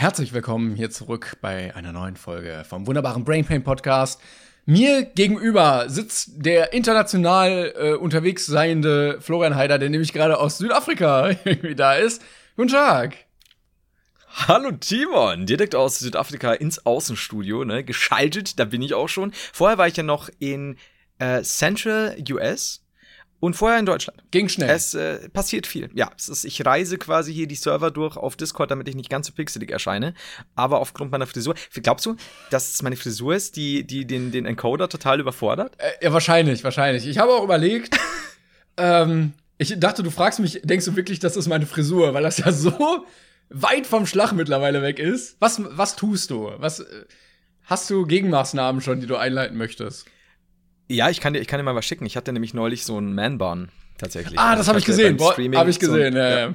Herzlich willkommen hier zurück bei einer neuen Folge vom wunderbaren Brain Pain Podcast. Mir gegenüber sitzt der international äh, unterwegs seiende Florian Heider, der nämlich gerade aus Südafrika irgendwie da ist. Guten Tag. Hallo Timon, direkt aus Südafrika ins Außenstudio, ne, geschaltet, da bin ich auch schon. Vorher war ich ja noch in äh, Central US und vorher in Deutschland. Ging schnell. Es äh, passiert viel. Ja, es ist, ich reise quasi hier die Server durch auf Discord, damit ich nicht ganz so pixelig erscheine. Aber aufgrund meiner Frisur. Glaubst du, dass es meine Frisur ist, die, die den, den Encoder total überfordert? Äh, ja, wahrscheinlich, wahrscheinlich. Ich habe auch überlegt, ähm, ich dachte, du fragst mich, denkst du wirklich, das ist meine Frisur, weil das ja so weit vom Schlag mittlerweile weg ist. Was, was tust du? Was, äh, hast du Gegenmaßnahmen schon, die du einleiten möchtest? Ja, ich kann dir, ich kann dir mal was schicken. Ich hatte nämlich neulich so einen Man-Bun tatsächlich. Ah, das habe ich gesehen. Habe ich gesehen, so, ja, ja.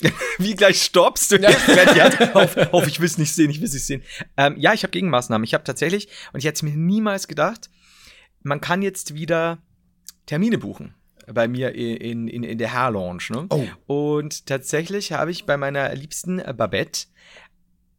Wie gleich stoppst du? Ja. ja, auf, auf, ich will es nicht sehen, ich will es nicht sehen. Ähm, ja, ich habe Gegenmaßnahmen. Ich habe tatsächlich, und ich hätte es mir niemals gedacht, man kann jetzt wieder Termine buchen bei mir in, in, in der Hair Lounge. Ne? Oh. Und tatsächlich habe ich bei meiner liebsten Babette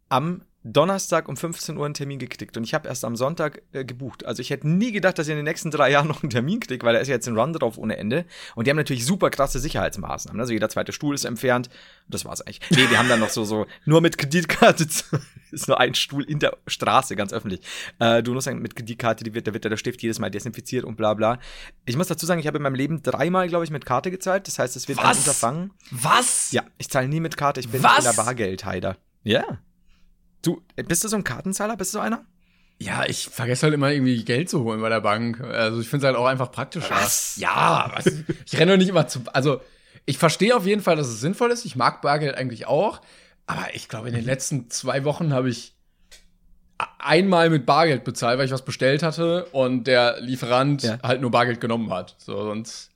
am Donnerstag um 15 Uhr einen Termin geklickt und ich habe erst am Sonntag äh, gebucht. Also ich hätte nie gedacht, dass ich in den nächsten drei Jahren noch einen Termin kriege, weil da ist ja jetzt ein Run drauf ohne Ende. Und die haben natürlich super krasse Sicherheitsmaßnahmen. Also jeder zweite Stuhl ist entfernt. Das war's eigentlich. Nee, die haben dann noch so, so, nur mit Kreditkarte, ist nur ein Stuhl in der Straße, ganz öffentlich. Äh, du musst sagen, mit Kreditkarte, die wird, da wird der Stift jedes Mal desinfiziert und bla bla. Ich muss dazu sagen, ich habe in meinem Leben dreimal, glaube ich, mit Karte gezahlt. Das heißt, es wird Was? ein Unterfangen. Was? Ja, ich zahle nie mit Karte, ich bin Was? in der Bargeldheider. Ja. Du, bist du so ein Kartenzahler? Bist du so einer? Ja, ich vergesse halt immer irgendwie Geld zu holen bei der Bank. Also ich finde es halt auch einfach praktischer. Was? Ja, was? ich renne doch nicht immer zu. Also ich verstehe auf jeden Fall, dass es sinnvoll ist. Ich mag Bargeld eigentlich auch. Aber ich glaube, in den letzten zwei Wochen habe ich einmal mit Bargeld bezahlt, weil ich was bestellt hatte und der Lieferant ja. halt nur Bargeld genommen hat. So, sonst.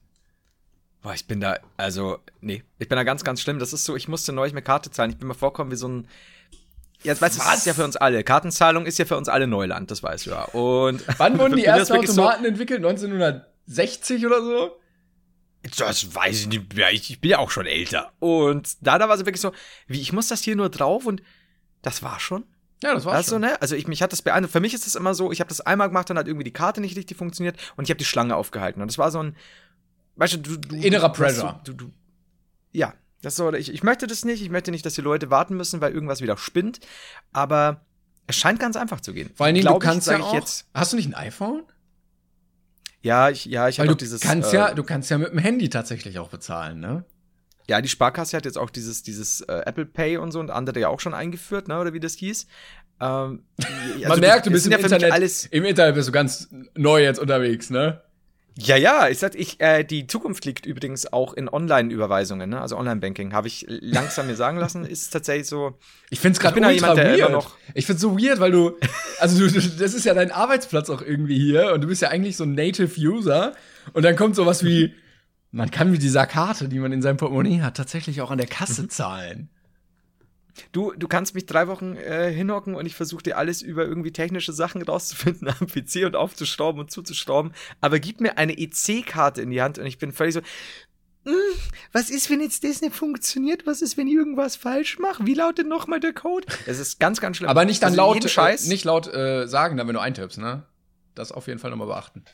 Boah, ich bin da, also, nee, ich bin da ganz, ganz schlimm. Das ist so, ich musste neulich mit Karte zahlen. Ich bin mir vorkommen wie so ein Jetzt weißt du, das ist ja für uns alle. Kartenzahlung ist ja für uns alle Neuland, das weißt du ja. Und wann wurden die ersten Automaten so entwickelt? 1960 oder so? Das weiß ich nicht. Ja, ich, bin ja auch schon älter. Und da, da war es wirklich so, wie ich muss das hier nur drauf und das war schon. Ja, das war also, schon. Ne? Also ich, mich hat das beeindruckt. Für mich ist es immer so, ich habe das einmal gemacht, dann hat irgendwie die Karte nicht richtig funktioniert und ich habe die Schlange aufgehalten. Und das war so ein, weißt du, du, du innerer Pressure. Du, du, ja, das so, ich, ich möchte das nicht. Ich möchte nicht, dass die Leute warten müssen, weil irgendwas wieder spinnt. Aber es scheint ganz einfach zu gehen. Vor allen Dingen, du kannst ich, ja auch, jetzt, Hast du nicht ein iPhone? Ja, ich, ja, ich habe dieses. Kannst äh, ja, du kannst ja mit dem Handy tatsächlich auch bezahlen, ne? Ja, die Sparkasse hat jetzt auch dieses, dieses äh, Apple Pay und so und andere ja auch schon eingeführt, ne? Oder wie das hieß. Ähm, also Man merkt, du bist im ja Internet, alles im Internet bist du ganz neu jetzt unterwegs, ne? Ja, ja, ich sag, ich, äh, die Zukunft liegt übrigens auch in Online-Überweisungen, ne? also Online-Banking, habe ich langsam mir sagen lassen, ist tatsächlich so. Ich find's gerade ultra jemand, weird. Noch ich find's so weird, weil du, also du, das ist ja dein Arbeitsplatz auch irgendwie hier und du bist ja eigentlich so ein Native-User und dann kommt sowas wie, man kann mit dieser Karte, die man in seinem Portemonnaie hat, tatsächlich auch an der Kasse mhm. zahlen. Du, du kannst mich drei Wochen äh, hinhocken und ich versuche dir alles über irgendwie technische Sachen rauszufinden am PC und aufzuschrauben und zuzuschrauben. Aber gib mir eine EC-Karte in die Hand und ich bin völlig so, hm, was ist, wenn jetzt das nicht funktioniert? Was ist, wenn ich irgendwas falsch mache? Wie lautet nochmal der Code? Es ist ganz, ganz schlimm. Aber nicht dann also laut, Scheiß. Äh, nicht laut äh, sagen, dann wenn du eintippst, ne? Das auf jeden Fall nochmal beachten.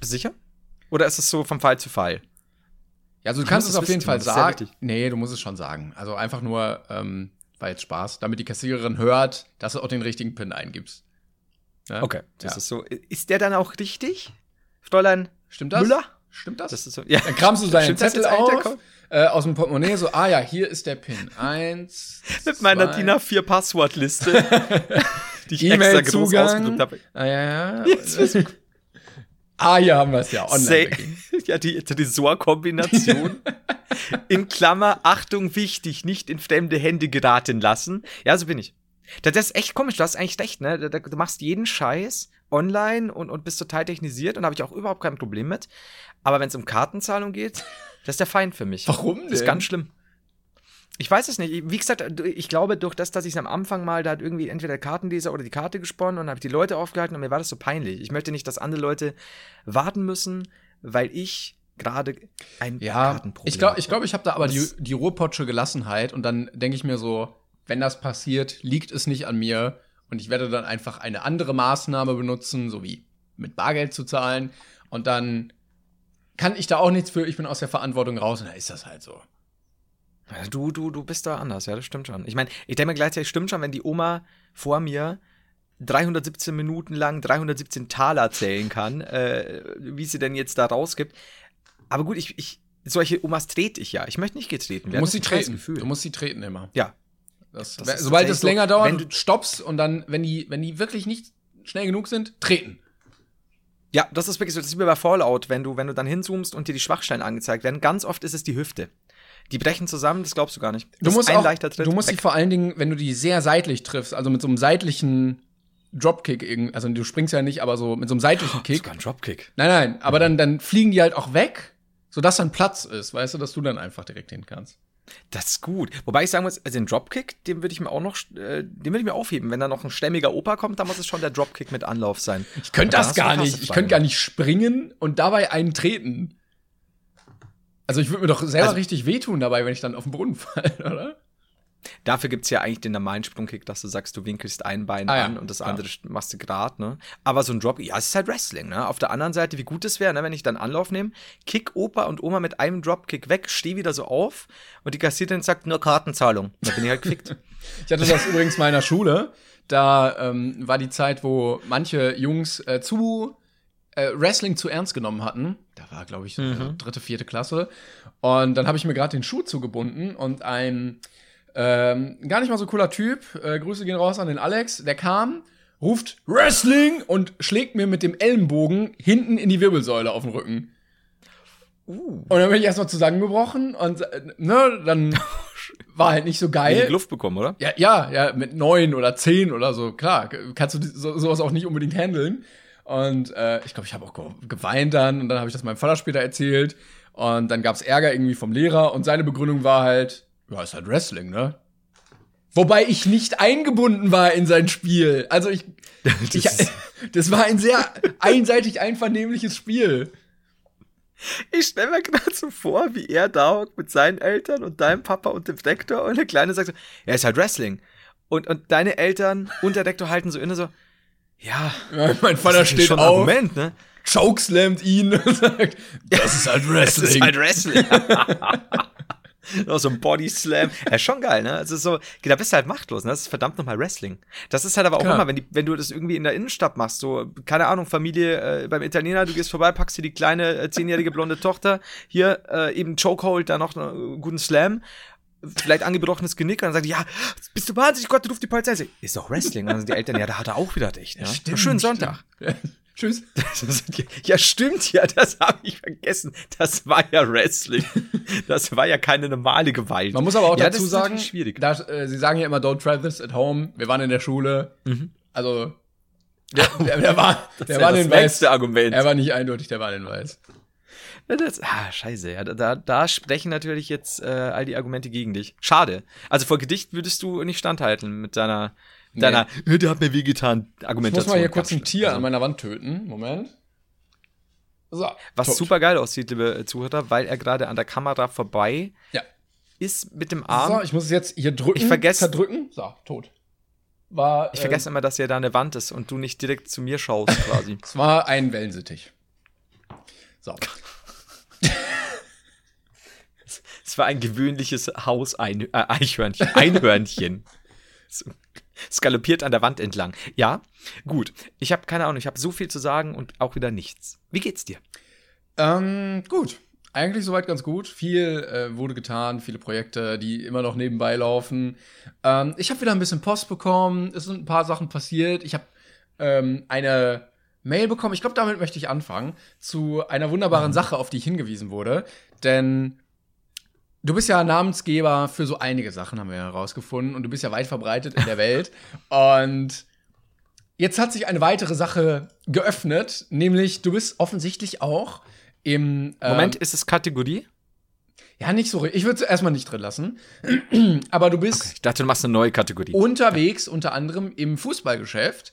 Sicher? Oder ist es so vom Fall zu Fall? Ja, also du kannst es auf jeden Fall sagen. Nee, du musst es schon sagen. Also einfach nur, ähm, war jetzt Spaß, damit die Kassiererin hört, dass du auch den richtigen PIN eingibst. Ja? Okay, das ja. ist so. Ist der dann auch richtig, Fräulein Stimmt das? Müller? Stimmt das? das so, ja. Dann kramst du deinen Zettel auf, äh, aus dem Portemonnaie, so, ah ja, hier ist der PIN. Eins, Mit meiner DIN A4 Passwortliste, die ich extra groß ausgedruckt habe. Ah ja, ja. Ah, hier haben wir es ja. Online ja, die Tresor-Kombination. in Klammer, Achtung, wichtig, nicht in fremde Hände geraten lassen. Ja, so bin ich. Das ist echt komisch, du hast eigentlich recht, ne? Du machst jeden Scheiß online und, und bist total technisiert und habe ich auch überhaupt kein Problem mit. Aber wenn es um Kartenzahlung geht, das ist der Feind für mich. Warum denn? Das ist ganz schlimm. Ich weiß es nicht. Wie gesagt, ich glaube, durch das, dass ich am Anfang mal, da hat irgendwie entweder der Kartenleser oder die Karte gesponnen und habe die Leute aufgehalten und mir war das so peinlich. Ich möchte nicht, dass andere Leute warten müssen, weil ich gerade ein ja, Kartenproblem Ich glaube, ich, glaub, ich habe da aber die, die Ruhrpotsche Gelassenheit und dann denke ich mir so, wenn das passiert, liegt es nicht an mir und ich werde dann einfach eine andere Maßnahme benutzen, so wie mit Bargeld zu zahlen und dann kann ich da auch nichts für, ich bin aus der Verantwortung raus und dann ist das halt so. Du, du, du bist da anders, ja, das stimmt schon. Ich meine, ich denke mir gleichzeitig, stimmt schon, wenn die Oma vor mir 317 Minuten lang 317 Taler zählen kann, äh, wie sie denn jetzt da rausgibt. Aber gut, ich, ich, solche Omas trete ich ja. Ich möchte nicht getreten werden. Du musst sie treten. Du musst sie treten immer. Ja. Das, das sobald es so, länger dauert, wenn du stoppst und dann, wenn die, wenn die wirklich nicht schnell genug sind, treten. Ja, das ist wirklich so. Das ist wie bei Fallout, wenn du, wenn du dann hinzoomst und dir die Schwachstellen angezeigt werden. Ganz oft ist es die Hüfte. Die brechen zusammen, das glaubst du gar nicht. Das du musst, auch, du musst sie vor allen Dingen, wenn du die sehr seitlich triffst, also mit so einem seitlichen Dropkick, also du springst ja nicht, aber so mit so einem seitlichen Kick. Sogar ein Dropkick. Nein, nein, aber dann, dann fliegen die halt auch weg, sodass dann Platz ist, weißt du, dass du dann einfach direkt hin kannst. Das ist gut. Wobei ich sagen muss, also den Dropkick, den würde ich mir auch noch, äh, den würde ich mir aufheben. Wenn da noch ein stämmiger Opa kommt, dann muss es schon der Dropkick mit Anlauf sein. Ich könnte das gar nicht. Ich könnte gar nicht springen und dabei einen treten. Also ich würde mir doch selber also, richtig wehtun dabei, wenn ich dann auf den Boden falle, oder? Dafür gibt es ja eigentlich den normalen Sprungkick, dass du sagst, du winkelst ein Bein ah, an ja. und das andere ja. machst du gerade, ne? Aber so ein Drop, ja, es ist halt Wrestling, ne? Auf der anderen Seite, wie gut es wäre, ne, wenn ich dann Anlauf nehme, kick Opa und Oma mit einem Dropkick weg, stehe wieder so auf und die Kassiererin sagt, nur Kartenzahlung. Da bin ich halt gekickt. ich hatte das übrigens mal in der Schule. Da ähm, war die Zeit, wo manche Jungs äh, zu äh, Wrestling zu ernst genommen hatten. Da war, glaube ich, mhm. dritte, vierte Klasse. Und dann habe ich mir gerade den Schuh zugebunden und ein ähm, gar nicht mal so cooler Typ, äh, Grüße gehen raus an den Alex, der kam, ruft Wrestling und schlägt mir mit dem Ellenbogen hinten in die Wirbelsäule auf den Rücken. Uh. Und dann bin ich erstmal zusammengebrochen und äh, ne, dann war halt nicht so geil. Die Luft bekommen, oder? Ja, ja, ja, mit neun oder zehn oder so, klar, kannst du so, sowas auch nicht unbedingt handeln. Und äh, ich glaube, ich habe auch geweint dann und dann habe ich das meinem Vater später erzählt. Und dann gab es Ärger irgendwie vom Lehrer und seine Begründung war halt, ja, ist halt Wrestling, ne? Wobei ich nicht eingebunden war in sein Spiel. Also ich, das, ich, das war ein sehr einseitig einvernehmliches Spiel. Ich stelle mir gerade so vor, wie er da hockt mit seinen Eltern und deinem Papa und dem Rektor und der Kleine sagt so, ja, ist halt Wrestling. Und, und deine Eltern und der Rektor halten so inne so, ja, ja mein Vater steht schon auf, Argument, ne? chokeslammt ihn und sagt, das ist halt Wrestling. Das ist halt Wrestling. Noch so ein Body Slam. Ja, schon geil, ne? Also so, da bist du halt machtlos, ne? Das ist verdammt nochmal Wrestling. Das ist halt aber auch Klar. immer, wenn, die, wenn du das irgendwie in der Innenstadt machst, so, keine Ahnung, Familie äh, beim Italiener, du gehst vorbei, packst dir die kleine äh, zehnjährige blonde Tochter, hier äh, eben Chokehold, da noch einen guten Slam vielleicht angebrochenes Genick und dann sagt, ja, bist du wahnsinnig, Gott, ruft die Polizei. Ist doch Wrestling. Und dann sind die Eltern, ja, da hat er auch wieder dich. Ne? Ja, stimmt, Schönen Sonntag. Tschüss. ja, stimmt ja, das habe ich vergessen. Das war ja Wrestling. Das war ja keine normale Gewalt. Man muss aber auch ja, dazu sagen, schwierig. Da, äh, sie sagen ja immer, don't try this at home. Wir waren in der Schule. Mhm. Also, der, der, der war, der war das Weiß. Argument. Er war nicht eindeutig, der war den Weiß. Das, ah, scheiße, ja. Da, da sprechen natürlich jetzt äh, all die Argumente gegen dich. Schade. Also vor Gedicht würdest du nicht standhalten mit deiner, nee. deiner, der hat mir wehgetan, Argumentation. Ich muss mal hier kurz ein Tier also. an meiner Wand töten. Moment. So, Was tot. super geil aussieht, liebe Zuhörer, weil er gerade an der Kamera vorbei ja. ist mit dem Arm. So, ich muss es jetzt hier drücken. Ich vergesse. Verdrücken. So, tot. War, ich vergesse äh, immer, dass hier da eine Wand ist und du nicht direkt zu mir schaust, quasi. es war ein Wellensittich. So. Es war ein gewöhnliches Haus-Eichhörnchen. Äh, Einhörnchen. skalopiert an der Wand entlang. Ja, gut. Ich habe keine Ahnung, ich habe so viel zu sagen und auch wieder nichts. Wie geht's dir? Ähm, gut. Eigentlich soweit ganz gut. Viel äh, wurde getan, viele Projekte, die immer noch nebenbei laufen. Ähm, ich habe wieder ein bisschen Post bekommen. Es sind ein paar Sachen passiert. Ich habe ähm, eine Mail bekommen. Ich glaube, damit möchte ich anfangen. Zu einer wunderbaren Sache, auf die ich hingewiesen wurde. Denn du bist ja Namensgeber für so einige Sachen, haben wir herausgefunden. Und du bist ja weit verbreitet in der Welt. Und jetzt hat sich eine weitere Sache geöffnet. Nämlich, du bist offensichtlich auch im. ähm, Moment, ist es Kategorie? Ja, nicht so richtig. Ich würde es erstmal nicht drin lassen. Aber du bist Ich dachte, du machst eine neue Kategorie. unterwegs, unter anderem im Fußballgeschäft.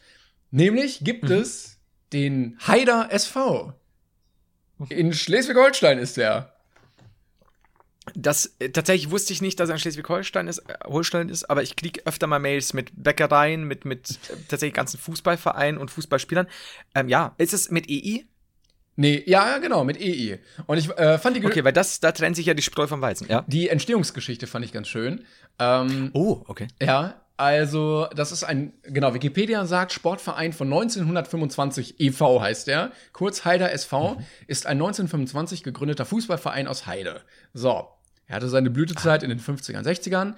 Nämlich gibt Mhm. es den Haider SV. In Schleswig-Holstein ist der. Das äh, tatsächlich wusste ich nicht, dass er in Schleswig-Holstein ist, äh, Holstein ist, aber ich kriege öfter mal Mails mit Bäckereien, mit, mit äh, tatsächlich ganzen Fußballvereinen und Fußballspielern. Ähm, ja, ist es mit EI? Nee, ja, genau, mit EI. Und ich äh, fand die, Ge- Okay, weil das, da trennt sich ja die Spreu vom Weizen, ja? die Entstehungsgeschichte fand ich ganz schön. Ähm, Oh, okay. Ja, also das ist ein, genau, Wikipedia sagt Sportverein von 1925 e.V. heißt der. Kurz Heider SV ist ein 1925 gegründeter Fußballverein aus Heide. So, er hatte seine Blütezeit in den 50ern, 60ern.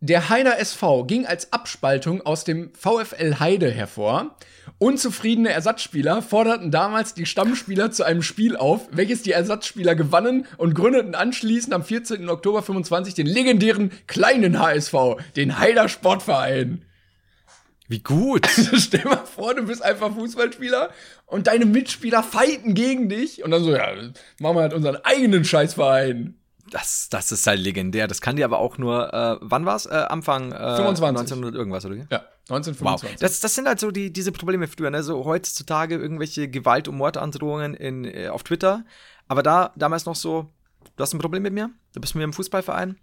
Der Heider SV ging als Abspaltung aus dem VfL Heide hervor. Unzufriedene Ersatzspieler forderten damals die Stammspieler zu einem Spiel auf, welches die Ersatzspieler gewannen und gründeten anschließend am 14. Oktober 25 den legendären kleinen HSV, den Heider Sportverein. Wie gut. Stell mal vor, du bist einfach Fußballspieler und deine Mitspieler fighten gegen dich und dann so, ja, machen wir halt unseren eigenen Scheißverein. Das, das ist halt legendär. Das kann dir aber auch nur, äh, wann war's? Äh, Anfang äh, 25. 1900 irgendwas, oder? Ja, 1925. Das, das sind halt so die, diese Probleme früher, ne? So heutzutage irgendwelche Gewalt- und Mordandrohungen in, äh, auf Twitter. Aber da, damals noch so, du hast ein Problem mit mir? Du bist mit mir im Fußballverein?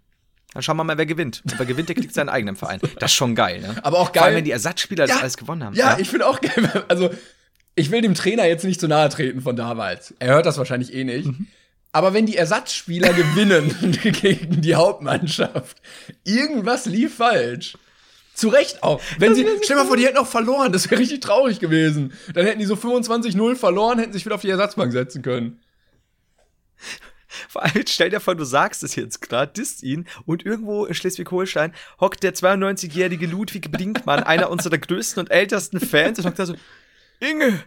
Dann schauen wir mal, wer gewinnt. Und wer gewinnt, der kriegt seinen eigenen Verein. Das ist schon geil, ne? Aber auch Vor allem, geil- wenn die Ersatzspieler das Ja, alles gewonnen haben. Ja, ich finde auch geil. Also, ich will dem Trainer jetzt nicht zu nahe treten von damals. Er hört das wahrscheinlich eh nicht. Mhm. Aber wenn die Ersatzspieler gewinnen gegen die Hauptmannschaft, irgendwas lief falsch. Zu Recht auch. Wenn sie, stell mal vor, die hätten auch verloren, das wäre richtig traurig gewesen. Dann hätten die so 25-0 verloren, hätten sich wieder auf die Ersatzbank setzen können. Vor allem, stell dir vor, du sagst es jetzt gerade, disst ihn und irgendwo in Schleswig-Holstein hockt der 92-jährige Ludwig Brinkmann, einer unserer größten und ältesten Fans, und hockt da so, Inge,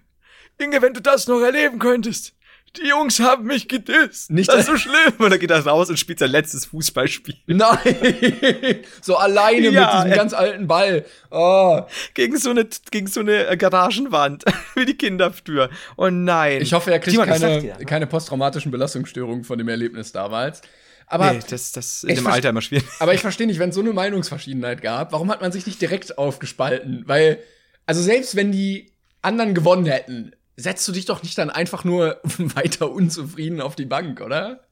Inge, wenn du das noch erleben könntest. Die Jungs haben mich gedisst. Nicht- das ist so schlimm. Und dann geht er raus und spielt sein letztes Fußballspiel. Nein! so alleine Ja, mit diesem äh. ganz alten Ball. Oh. Gegen so eine, gegen so eine äh, Garagenwand. Wie die Kinder früher. Oh nein. Ich hoffe, er kriegt sag keine, dir, ne? keine posttraumatischen Belastungsstörungen von dem Erlebnis damals. Aber, Nee, das, das in dem Alter immer schwierig. aber ich verstehe nicht, wenn es so eine Meinungsverschiedenheit gab, warum hat man sich nicht direkt aufgespalten? Weil, also selbst wenn die anderen gewonnen hätten, setzt du dich doch nicht dann einfach nur weiter unzufrieden auf die Bank, oder?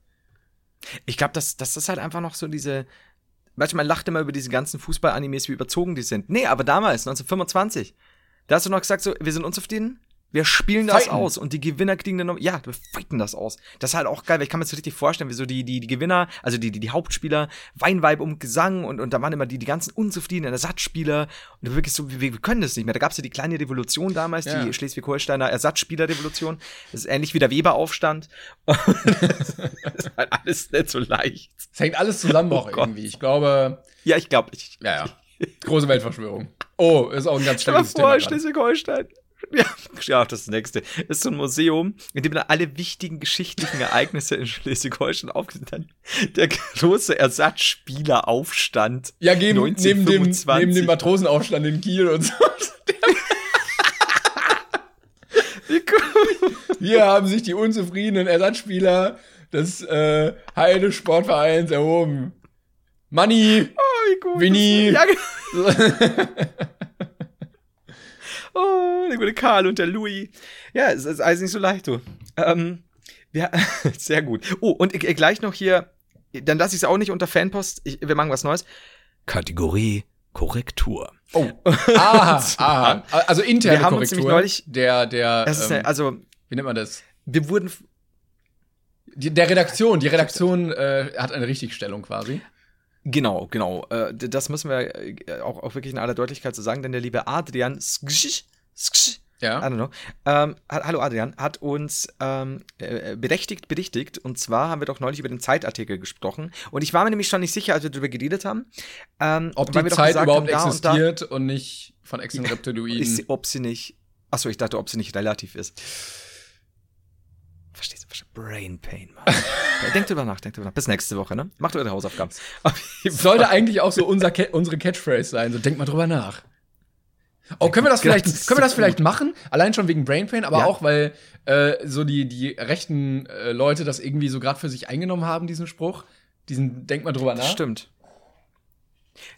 Ich glaube, das, das ist halt einfach noch so diese. Weißt du, man lacht immer über diese ganzen Fußball-Animes, wie überzogen die sind. Nee, aber damals, 1925, da hast du noch gesagt, so, wir sind unzufrieden, wir spielen das Fighten. aus und die Gewinner kriegen dann noch, ja, wir fighten das aus. Das ist halt auch geil, weil ich kann mir das so richtig vorstellen, wie so die, die, die Gewinner, also die, die, die Hauptspieler, Weinweib um Gesang und, und da waren immer die, die ganzen unzufriedenen Ersatzspieler und wirklich so, wir, wir können das nicht mehr. Da gab es ja die kleine Revolution damals, Ja. die Schleswig-Holsteiner Ersatzspieler-Revolution. Das ist ähnlich wie der Weber-Aufstand. Das ist halt alles nicht so leicht. Es hängt alles zusammen Oh auch Gott. irgendwie. Ich glaube, Ja, ich glaube, ich. ja, ja. Große Weltverschwörung. Oh, ist auch ein ganz vor, Thema. Schleswig-Holstein. Ja, ja, das nächste. Ist so ein Museum, in dem dann alle wichtigen geschichtlichen Ereignisse in Schleswig-Holstein aufgesetzt haben. Der große Ersatzspieleraufstand. Ja, geben, neben, dem, 1925. neben dem Matrosenaufstand in Kiel und so. Wie cool. Hier haben sich die unzufriedenen Ersatzspieler des äh, Heide Sportvereins erhoben. Manni! Oh, wie cool. Winnie. Ja. oh, der gute Karl und der Louis. Ja, es ist alles nicht so leicht, du. Ähm, ja, sehr gut. Oh, und äh, gleich noch hier, dann lasse ich es auch nicht unter Fanpost. Ich, wir machen was Neues. Kategorie Korrektur. Oh. Aha, aha. Also interne Wir haben uns Korrektur. nämlich neulich- der, der, Das ist, ähm, ja, also, wie nennt man das? wir wurden Die, der Redaktion. Die Redaktion äh, hat eine Richtigstellung quasi. Genau, genau. Äh, das müssen wir äh, auch, auch wirklich in aller Deutlichkeit so sagen, denn der liebe Adrian, sksch, sksch, I Ja. don't know, ähm, hat, hallo Adrian, hat uns ähm, äh, berechtigt, berichtigt. Und zwar haben wir doch neulich über den Zeitartikel gesprochen. Und ich war mir nämlich schon nicht sicher, als wir darüber geredet haben. Ähm, Ob die Zeit überhaupt haben, da und existiert und, nicht von extra Reptiloiden. Ob sie nicht. Achso, ich dachte, ob sie nicht relativ ist. Verstehst du? Brain Pain, Mann. denkt drüber nach, denkt drüber nach. Bis nächste Woche, ne? Macht eure Hausaufgaben. Sollte eigentlich auch so unser, unsere Catchphrase sein. So, denkt mal drüber nach. Oh, können wir das vielleicht, können wir das vielleicht machen? Allein schon wegen Brain Pain, aber ja. auch, weil äh, so die, die rechten äh, Leute das irgendwie so gerade für sich eingenommen haben, diesen Spruch. Diesen Denk mal drüber nach. Stimmt.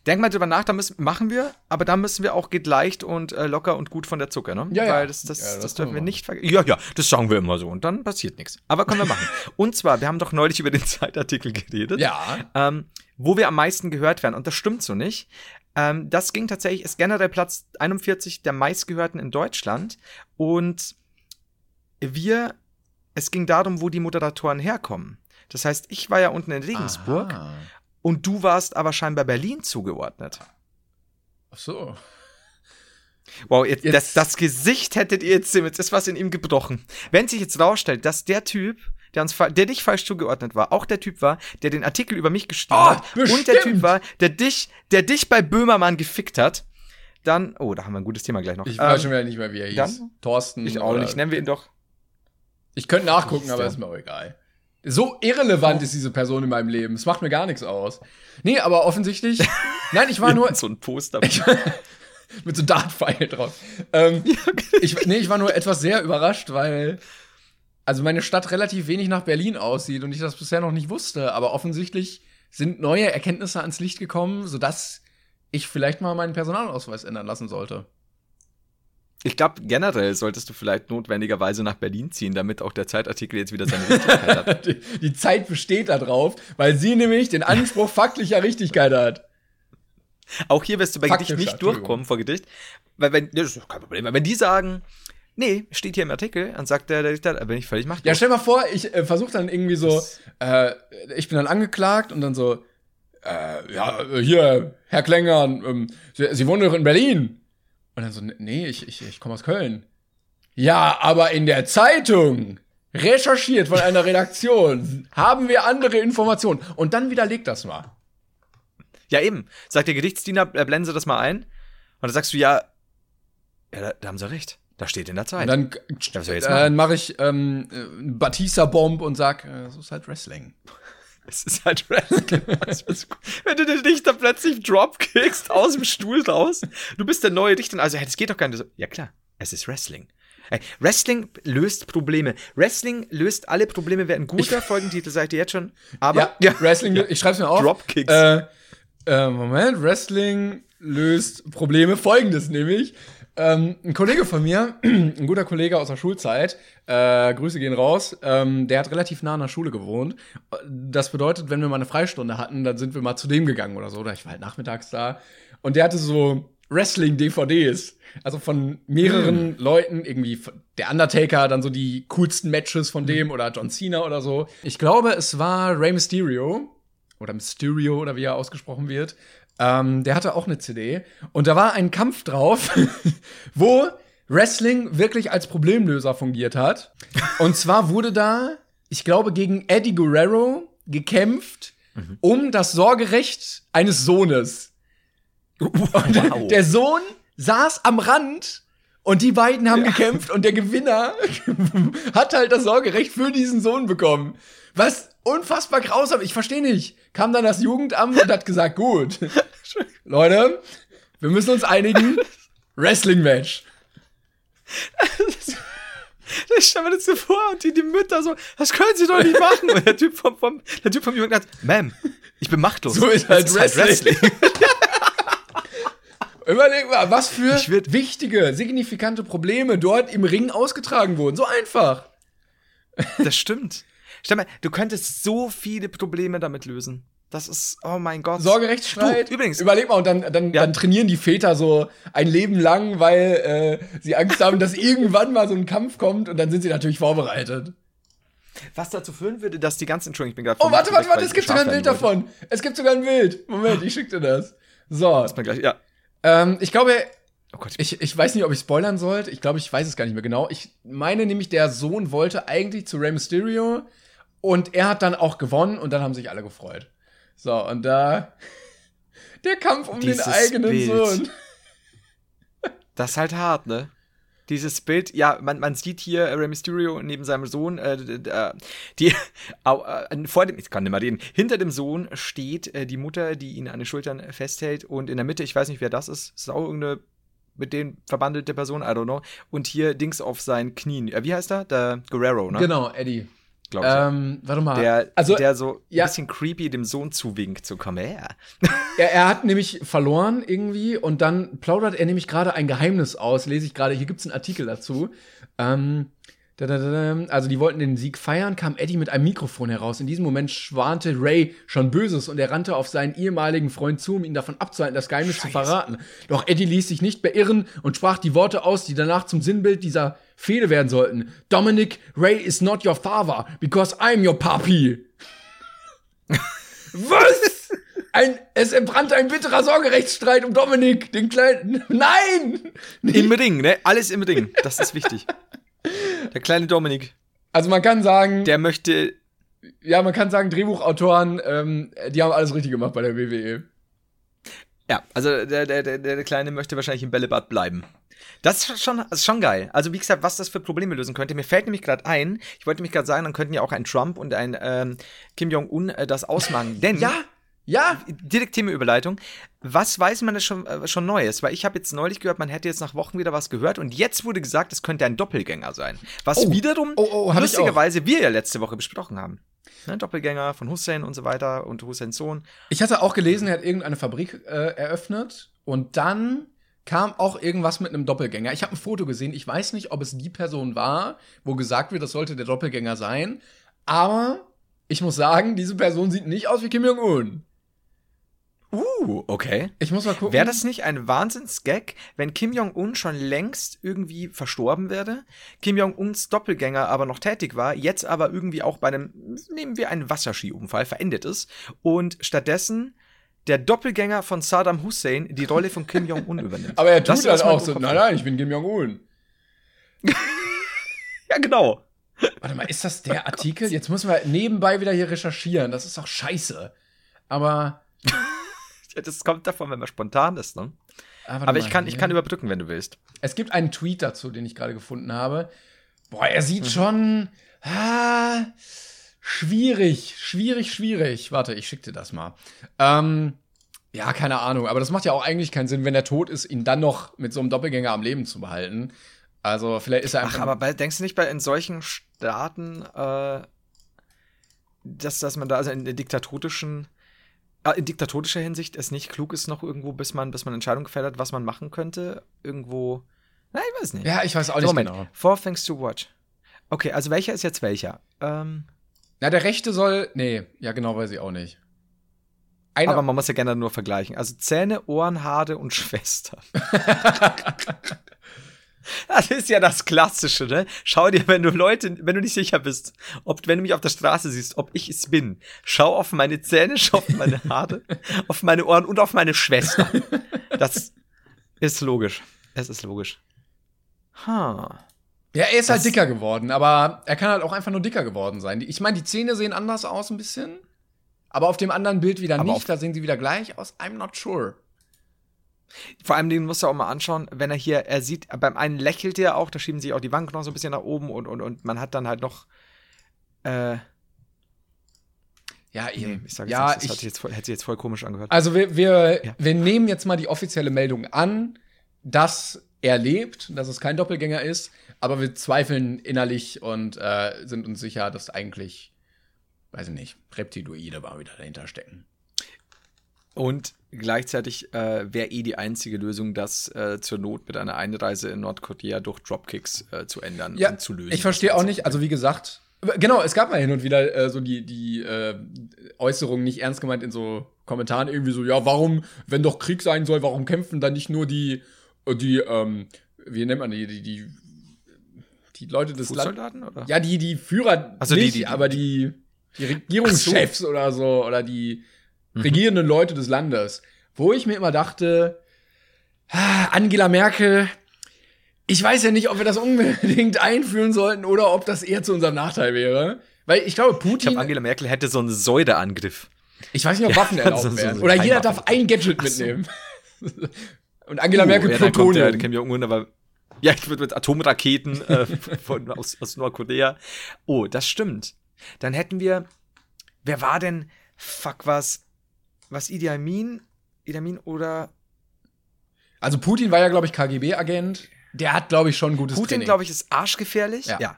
Denk mal drüber nach, da müssen, machen wir, aber da müssen wir auch geht leicht und äh, locker und gut von der Zucker, ne? Ja, ja. Weil das, das, ja, das, das dürfen wir nicht vergessen. Ja, ja, das sagen wir immer so und dann passiert nichts. Aber können wir machen. und zwar, wir haben doch neulich über den Zeitartikel geredet. Ja. Ähm, wo wir am meisten gehört werden. Und das stimmt so nicht. Ähm, das ging tatsächlich, ist generell Platz 41 der meistgehörten in Deutschland. Und wir, es ging darum, wo die Moderatoren herkommen. Das heißt, ich war ja unten in Regensburg Aha. Und du warst aber scheinbar Berlin zugeordnet. Ach so. Wow, jetzt, jetzt. Das, das, Gesicht hättet ihr jetzt, jetzt ist was in ihm gebrochen. Wenn sich jetzt rausstellt, dass der Typ, der uns, der dich falsch zugeordnet war, auch der Typ war, der den Artikel über mich geschrieben oh, hat bestimmt. und der Typ war, der dich, der dich bei Böhmermann gefickt hat, dann, oh, da haben wir ein gutes Thema gleich noch. Ich ähm, weiß schon wieder nicht mehr, wie er hieß. Dann, Thorsten. Ich auch nicht, nennen wir ihn doch. Ich könnte nachgucken, aber ist mir auch egal. So irrelevant ist diese Person in meinem Leben. Es macht mir gar nichts aus. Nee, aber offensichtlich. Nein, ich war nur. so ein Poster. Ich, mit so Dartpfeil drauf. Ähm, ich, nee, ich war nur etwas sehr überrascht, weil also meine Stadt relativ wenig nach Berlin aussieht und ich das bisher noch nicht wusste. Aber offensichtlich sind neue Erkenntnisse ans Licht gekommen, sodass ich vielleicht mal meinen Personalausweis ändern lassen sollte. Ich glaube, generell solltest du vielleicht notwendigerweise nach Berlin ziehen, damit auch der Zeitartikel jetzt wieder seine Richtigkeit hat. die, die Zeit besteht da drauf, weil sie nämlich den Anspruch faktischer Richtigkeit hat. Auch hier wirst du bei Gedicht nicht durchkommen vor Gedicht. Weil wenn, das ist kein Problem. Wenn die sagen, nee, steht hier im Artikel, dann sagt der, der Richter, bin ich völlig machtlos. Ja, stell mal vor, ich äh, versuche dann irgendwie so, äh, ich bin dann angeklagt und dann so, äh, ja, hier, Herr Klenger, ähm, Sie, Sie wohnen doch in Berlin. Und dann so, nee, ich, ich, ich komme aus Köln. Ja, aber in der Zeitung, recherchiert von einer Redaktion, haben wir andere Informationen. Und dann widerlegt das mal. Ja, eben. Sagt der Gerichtsdiener, äh, blenden Sie das mal ein. Und dann sagst du, ja, ja da, da haben Sie recht. Da steht in der Zeit. Und dann, äh, dann mache ich ähm, äh, Batista-Bomb und sag, äh, so ist halt Wrestling. Es ist halt Wrestling. Wenn du den Dichter plötzlich dropkickst aus dem Stuhl raus, du bist der neue Dichter. Also, das geht doch gar nicht so. Ja, klar, es ist Wrestling. Hey, Wrestling löst Probleme. Wrestling löst alle Probleme. Wäre ein guter Folgentitel, seid ihr jetzt schon. Aber ja, ja. Wrestling, ja. ich schreib's mir auf. Dropkicks. Äh, äh, Moment, Wrestling löst Probleme. Folgendes nämlich. Ähm, ein Kollege von mir, ein guter Kollege aus der Schulzeit, äh, Grüße gehen raus, ähm, der hat relativ nah an der Schule gewohnt. Das bedeutet, wenn wir mal eine Freistunde hatten, dann sind wir mal zu dem gegangen oder so, oder ich war halt nachmittags da. Und der hatte so Wrestling-DVDs. Also von mehreren mhm. Leuten, irgendwie der Undertaker, dann so die coolsten Matches von dem mhm. oder John Cena oder so. Ich glaube, es war Rey Mysterio oder Mysterio oder wie er ausgesprochen wird. Ähm, der hatte auch eine CD und da war ein Kampf drauf, wo Wrestling wirklich als Problemlöser fungiert hat. Und zwar wurde da, ich glaube, gegen Eddie Guerrero gekämpft mhm. um das Sorgerecht eines Sohnes. Wow. der Sohn saß am Rand und die beiden haben ja. gekämpft und der Gewinner hat halt das Sorgerecht für diesen Sohn bekommen. Was unfassbar grausam. Ich verstehe nicht. Kam dann das Jugendamt und hat gesagt, gut, Leute, wir müssen uns einigen. Wrestling-Match. Ich stelle mir das so vor und die, die Mütter so, das können sie doch nicht machen. Und der Typ vom, vom, der typ vom Jugendamt hat, Ma'am, ich bin machtlos. So ist halt Wrestling. Halt Wrestling. Überleg mal, was für wichtige, signifikante Probleme dort im Ring ausgetragen wurden. So einfach. Das stimmt. Stell mal, du könntest so viele Probleme damit lösen. Das ist, oh mein Gott. Sorgerechtsstreit. Du, übrigens. Überleg mal, und dann, dann, ja. dann trainieren die Väter so ein Leben lang, weil äh, sie Angst haben, dass irgendwann mal so ein Kampf kommt und dann sind sie natürlich vorbereitet. Was dazu führen würde, dass die ganzen, Entschuldigung, ich bin gerade. Oh, warte, warte, warte, es gibt sogar ein Bild davon. Es gibt sogar ein Bild. Moment, ich schick dir das. So. Das gleich, ja. Ähm, ich glaube, oh Gott, ich, ich weiß nicht, ob ich spoilern sollte. Ich glaube, ich weiß es gar nicht mehr genau. Ich meine nämlich, der Sohn wollte eigentlich zu Rey Mysterio und er hat dann auch gewonnen und dann haben sich alle gefreut. So, und da der Kampf um Dieses den eigenen Bild. Sohn. Das ist halt hart, ne? Dieses Bild, ja, man, man sieht hier Rey Mysterio neben seinem Sohn, äh, äh, die, äh, vor dem, ich kann nicht mal reden, hinter dem Sohn steht äh, die Mutter, die ihn an den Schultern festhält und in der Mitte, ich weiß nicht, wer das ist, ist auch irgendeine mit denen verbandelte Person, I don't know. Und hier Dings auf seinen Knien. Äh, wie heißt er? Der Guerrero, ne? Genau, Eddie. Glaub ich. Ähm, warte mal. Der, also, der so ja. ein bisschen creepy dem Sohn zuwinkt, so komm her. er, er hat nämlich verloren irgendwie und dann plaudert er nämlich gerade ein Geheimnis aus. Lese ich gerade, hier gibt's einen Artikel dazu. Ähm. Also die wollten den Sieg feiern, kam Eddie mit einem Mikrofon heraus. In diesem Moment schwante Ray schon Böses und er rannte auf seinen ehemaligen Freund zu, um ihn davon abzuhalten, das Geheimnis zu verraten. Doch Eddie ließ sich nicht beirren und sprach die Worte aus, die danach zum Sinnbild dieser Fehde werden sollten. Dominic, Ray is not your father, because I'm your papi. Was? Ein, es entbrannte ein bitterer Sorgerechtsstreit um Dominik, den kleinen. Nein! Im Ring, ne? Alles im Ring. Das ist wichtig. Der kleine Dominik. Also man kann sagen, Der möchte. ja, man kann sagen, Drehbuchautoren, ähm, die haben alles richtig gemacht bei der. WWE. Ja, also der, der, der, der Kleine möchte wahrscheinlich im Bällebad bleiben. Das ist schon, ist schon geil. Also wie gesagt, was das für Probleme lösen könnte. Mir fällt nämlich gerade ein, ich wollte nämlich gerade sagen, dann könnten ja auch ein Trump und ein ähm, Kim Jong-un äh, das ausmachen. Denn Ja, ja, direkt Themenüberleitung. Was weiß man denn schon, äh, schon Neues? Weil ich habe jetzt neulich gehört, man hätte jetzt nach Wochen wieder was gehört und jetzt wurde gesagt, es könnte ein Doppelgänger sein. Was Oh. wiederum Oh, oh, lustigerweise wir ja letzte Woche besprochen haben. Ne, Doppelgänger von Hussein und so weiter und Husseins Sohn. Ich hatte auch gelesen, er hat irgendeine Fabrik äh, eröffnet und dann kam auch irgendwas mit einem Doppelgänger. Ich habe ein Foto gesehen. Ich weiß nicht, ob es die Person war, wo gesagt wird, das sollte der Doppelgänger sein. Aber ich muss sagen, diese Person sieht nicht aus wie Kim Jong-un. Uh, okay. Ich muss mal gucken. Wäre das nicht ein Wahnsinnsgag, wenn Kim Jong-un schon längst irgendwie verstorben wäre, Kim Jong-uns Doppelgänger aber noch tätig war, jetzt aber irgendwie auch bei einem, nehmen wir einen Wasserskiunfall, verendet ist und stattdessen der Doppelgänger von Saddam Hussein die Rolle von Kim Jong-un übernimmt. Aber er tut das das mal auch so. Nein, nein, ich bin Kim Jong-un. Ja, genau. Warte mal, ist das der Artikel? Jetzt müssen wir nebenbei wieder hier recherchieren. Das ist doch scheiße. Aber. Das kommt davon, wenn man spontan ist, ne? ah, Aber mal, ich kann, ich kann überbrücken, wenn du willst. Es gibt einen Tweet dazu, den ich gerade gefunden habe. Boah, er Mhm. sieht schon. Ah, schwierig, schwierig, schwierig. Warte, ich schick dir das mal. Ähm, ja, keine Ahnung. Aber das macht ja auch eigentlich keinen Sinn, wenn er tot ist, ihn dann noch mit so einem Doppelgänger am Leben zu behalten. Also, vielleicht ist er einfach. Ach, aber bei, denkst du nicht bei in solchen Staaten, äh, dass, dass man da also in, diktatorischen, in diktatorischer Hinsicht es nicht klug ist, noch irgendwo, bis man, bis man Entscheidungen gefällt hat, was man machen könnte, irgendwo. Na, ich weiß nicht. ja, ich weiß auch So, nicht Moment. genau. Four Things to Watch. Okay, also welcher ist jetzt welcher? Ähm, Na, der rechte soll. Nee, ja, genau, weiß ich auch nicht. Einer, aber man muss ja gerne nur vergleichen. Also Zähne, Ohren, Haare und Schwester. Das ist ja das Klassische, ne? Schau dir, wenn du Leute, wenn du nicht sicher bist, ob, wenn du mich auf der Straße siehst, ob ich es bin, schau auf meine Zähne, schau auf meine Haare, auf meine Ohren und auf meine Schwester. Das ist logisch. Es ist logisch. Ha. Ja, er ist halt Das- dicker geworden, aber er kann halt auch einfach nur dicker geworden sein. Ich meine, die Zähne sehen anders aus ein bisschen, aber auf dem anderen Bild wieder Aber nicht. Da sehen sie wieder gleich aus. I'm not sure. Vor allem, den musst du auch mal anschauen, wenn er hier, er sieht, beim einen lächelt er auch, da schieben sich auch die Wangenknochen so ein bisschen nach oben und, und, und man hat dann halt noch, äh, Ja, nee, ich sag jetzt ja, nichts, das ich, hat sich jetzt voll, hätte sich jetzt voll komisch angehört. also wir, wir, Ja. wir nehmen jetzt mal die offizielle Meldung an, dass er lebt, dass es kein Doppelgänger ist, aber wir zweifeln innerlich und äh, sind uns sicher, dass eigentlich, weiß ich nicht, Reptiloide mal wieder dahinter stecken. Und gleichzeitig äh, wäre eh die einzige Lösung, das äh, zur Not mit einer Einreise in Nordkorea durch Dropkicks äh, zu ändern Ja, und zu lösen. Ich verstehe auch nicht, also wie gesagt, genau, es gab mal hin und wieder äh, so die, die äh, Äußerungen nicht ernst gemeint in so Kommentaren irgendwie so, ja, warum, wenn doch Krieg sein soll, warum kämpfen dann nicht nur die, äh, die, ähm, wie nennt man die, die, die, die Leute des Landes. Fußsoldaten, oder? Ja, die, die Führer Ach so, die- nicht, die- die- aber die, die Regierungschefs oder so, oder die Mhm. regierenden Leute des Landes. Wo ich mir immer dachte, ah, Angela Merkel, ich weiß ja nicht, ob wir das unbedingt einführen sollten oder ob das eher zu unserem Nachteil wäre. Weil ich glaube, Ich Putin, glaube, Angela Merkel hätte so einen Säureangriff. ich weiß nicht, ob Waffen erlaubt so- so- werden. Oder jeder darf ein Gadget Ach so. mitnehmen. Und Angela Merkel Oh, ja, Plutonium. Kim Jong-un, aber Ja, ich würde mit Atomraketen äh, von, aus, aus Nordkorea. Oh, das stimmt. Dann hätten wir. Wer war denn? Fuck, was? Was Idi Amin? Idi Amin oder. Also Putin war ja, glaube ich, KGB-Agent. Der hat, glaube ich, schon ein gutes Putin, glaube ich, ist arschgefährlich. Ja. ja.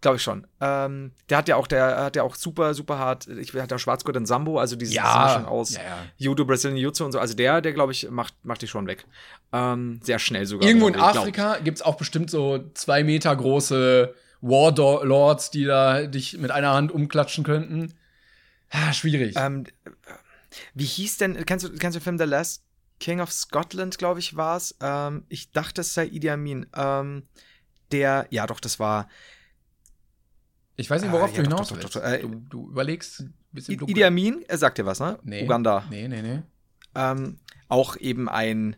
Glaube ich schon. Ähm, der hat ja auch, der hat ja auch super, super hart, ich hatte auch Schwarzgurt und Sambo, also diese Ja. Mischung aus Ja, ja. Judo, Brazilian Jiu-Jitsu und so. Also der, der glaube ich, macht, macht die schon weg. Ähm, sehr schnell sogar. Irgendwo in. Afrika gibt's auch bestimmt so zwei Meter große Warlords, die da dich mit einer Hand umklatschen könnten. Ah, schwierig. Ähm, wie hieß denn, kennst du, kennst du den Film The Last King of Scotland, glaube ich, war es? Ähm, ich dachte, es sei Idi Amin. Ähm, der, ja doch, das war ich weiß nicht, worauf ja, du hinaus doch, doch, willst. doch, äh, du, du überlegst ein bisschen dunkel. Idi Amin, er sagt dir was, ne? Nee. Uganda. Nee, nee, nee. Ähm, auch eben ein,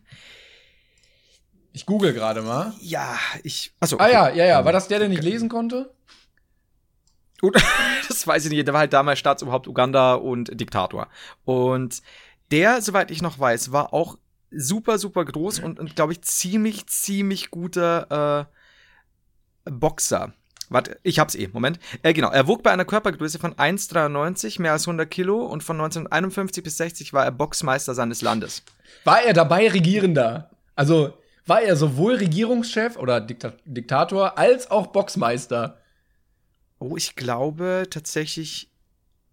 Ich google gerade mal. ja, ich, achso. Ah ja, ja, ja. War das der, der nicht lesen konnte? Das weiß ich nicht. Der war halt damals Staatsoberhaupt Uganda und Diktator. Und der, soweit ich noch weiß, war auch super, super groß und, und glaube ich, ziemlich, ziemlich guter äh, Boxer. Warte, ich hab's eh, Moment. Äh, genau, er wog bei einer Körpergröße von 1,93, mehr als 100 Kilo und von 1951 bis 60 war er Boxmeister seines Landes. War er dabei Regierender? Also war er sowohl Regierungschef oder Dikta Diktator als auch Boxmeister? Oh, ich glaube tatsächlich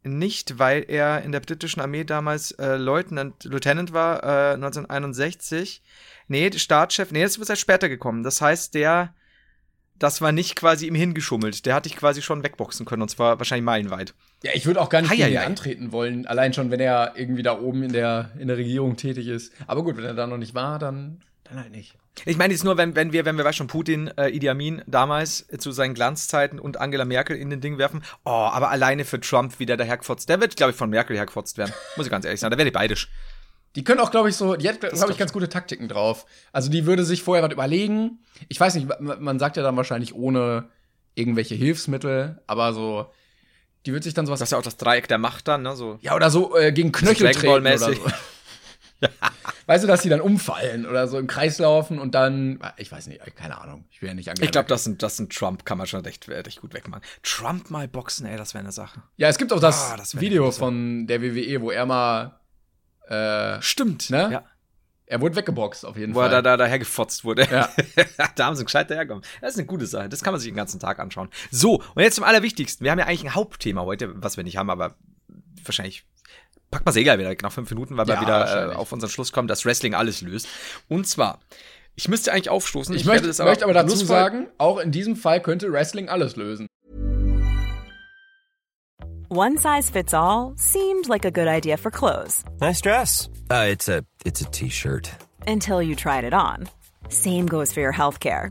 nicht, weil er in der britischen Armee damals äh, Lieutenant, Lieutenant war, äh, 1961. Nee, Staatschef, nee, das ist erst später gekommen. Das heißt, der, das war nicht quasi ihm hingeschummelt. Der hatte ich quasi schon wegboxen können, und zwar wahrscheinlich meilenweit. Ja, ich würde auch gar nicht gegen ihn Heieiei. antreten wollen, allein schon, wenn er irgendwie da oben in der, in der Regierung tätig ist. Aber gut, wenn er da noch nicht war, dann, dann halt nicht. Ich meine jetzt nur, wenn, wenn wir, wenn wir, weißt schon, Putin, äh, Idi Amin damals äh, zu seinen Glanzzeiten und Angela Merkel in den Ding werfen. Oh, aber alleine für Trump wieder der hergefotzt. Der wird, glaube ich, von Merkel hergefotzt werden. Muss ich ganz ehrlich sagen. Da werde ich beidisch. Die können auch, glaube ich, so, die hat, glaube glaub ich, ganz gute Taktiken drauf. Also die würde sich vorher was überlegen. Ich weiß nicht, man sagt ja dann wahrscheinlich ohne irgendwelche Hilfsmittel, aber so, die wird sich dann sowas. Das ist ja auch das Dreieck der Macht dann, ne? So. ja, oder so äh, gegen Knöchel treten oder so. Weißt du, dass die dann umfallen oder so im Kreis laufen und dann, ich weiß nicht, keine Ahnung, ich will ja nicht Angela Ich glaube, das sind, das sind Trump, kann man schon recht, recht gut wegmachen. Trump mal boxen, ey, das wäre eine Sache. Ja, es gibt auch das, Ah, das Video von der WWE, wo er mal, äh, Stimmt, Ne? Ja. er wurde weggeboxt auf jeden Wo er Fall. da, da dahergefotzt wurde. Ja. da haben sie gescheit dahergekommen. Das ist eine gute Sache. Das kann man sich den ganzen Tag anschauen. So, und jetzt zum Allerwichtigsten. Wir haben ja eigentlich ein Hauptthema heute, was wir nicht haben, aber wahrscheinlich packt man es egal wieder nach fünf Minuten, weil wir Ja, wieder äh, auf unseren Schluss kommen, dass Wrestling alles löst. Und zwar, ich müsste eigentlich aufstoßen. ich, werde möchte, das möchte aber dazu lustvoll- sagen, auch in diesem Fall könnte Wrestling alles lösen. One size fits all seemed like a good idea for clothes Nice dress. Uh, it's a it's a t-shirt. until you tried it on. Same goes for your healthcare.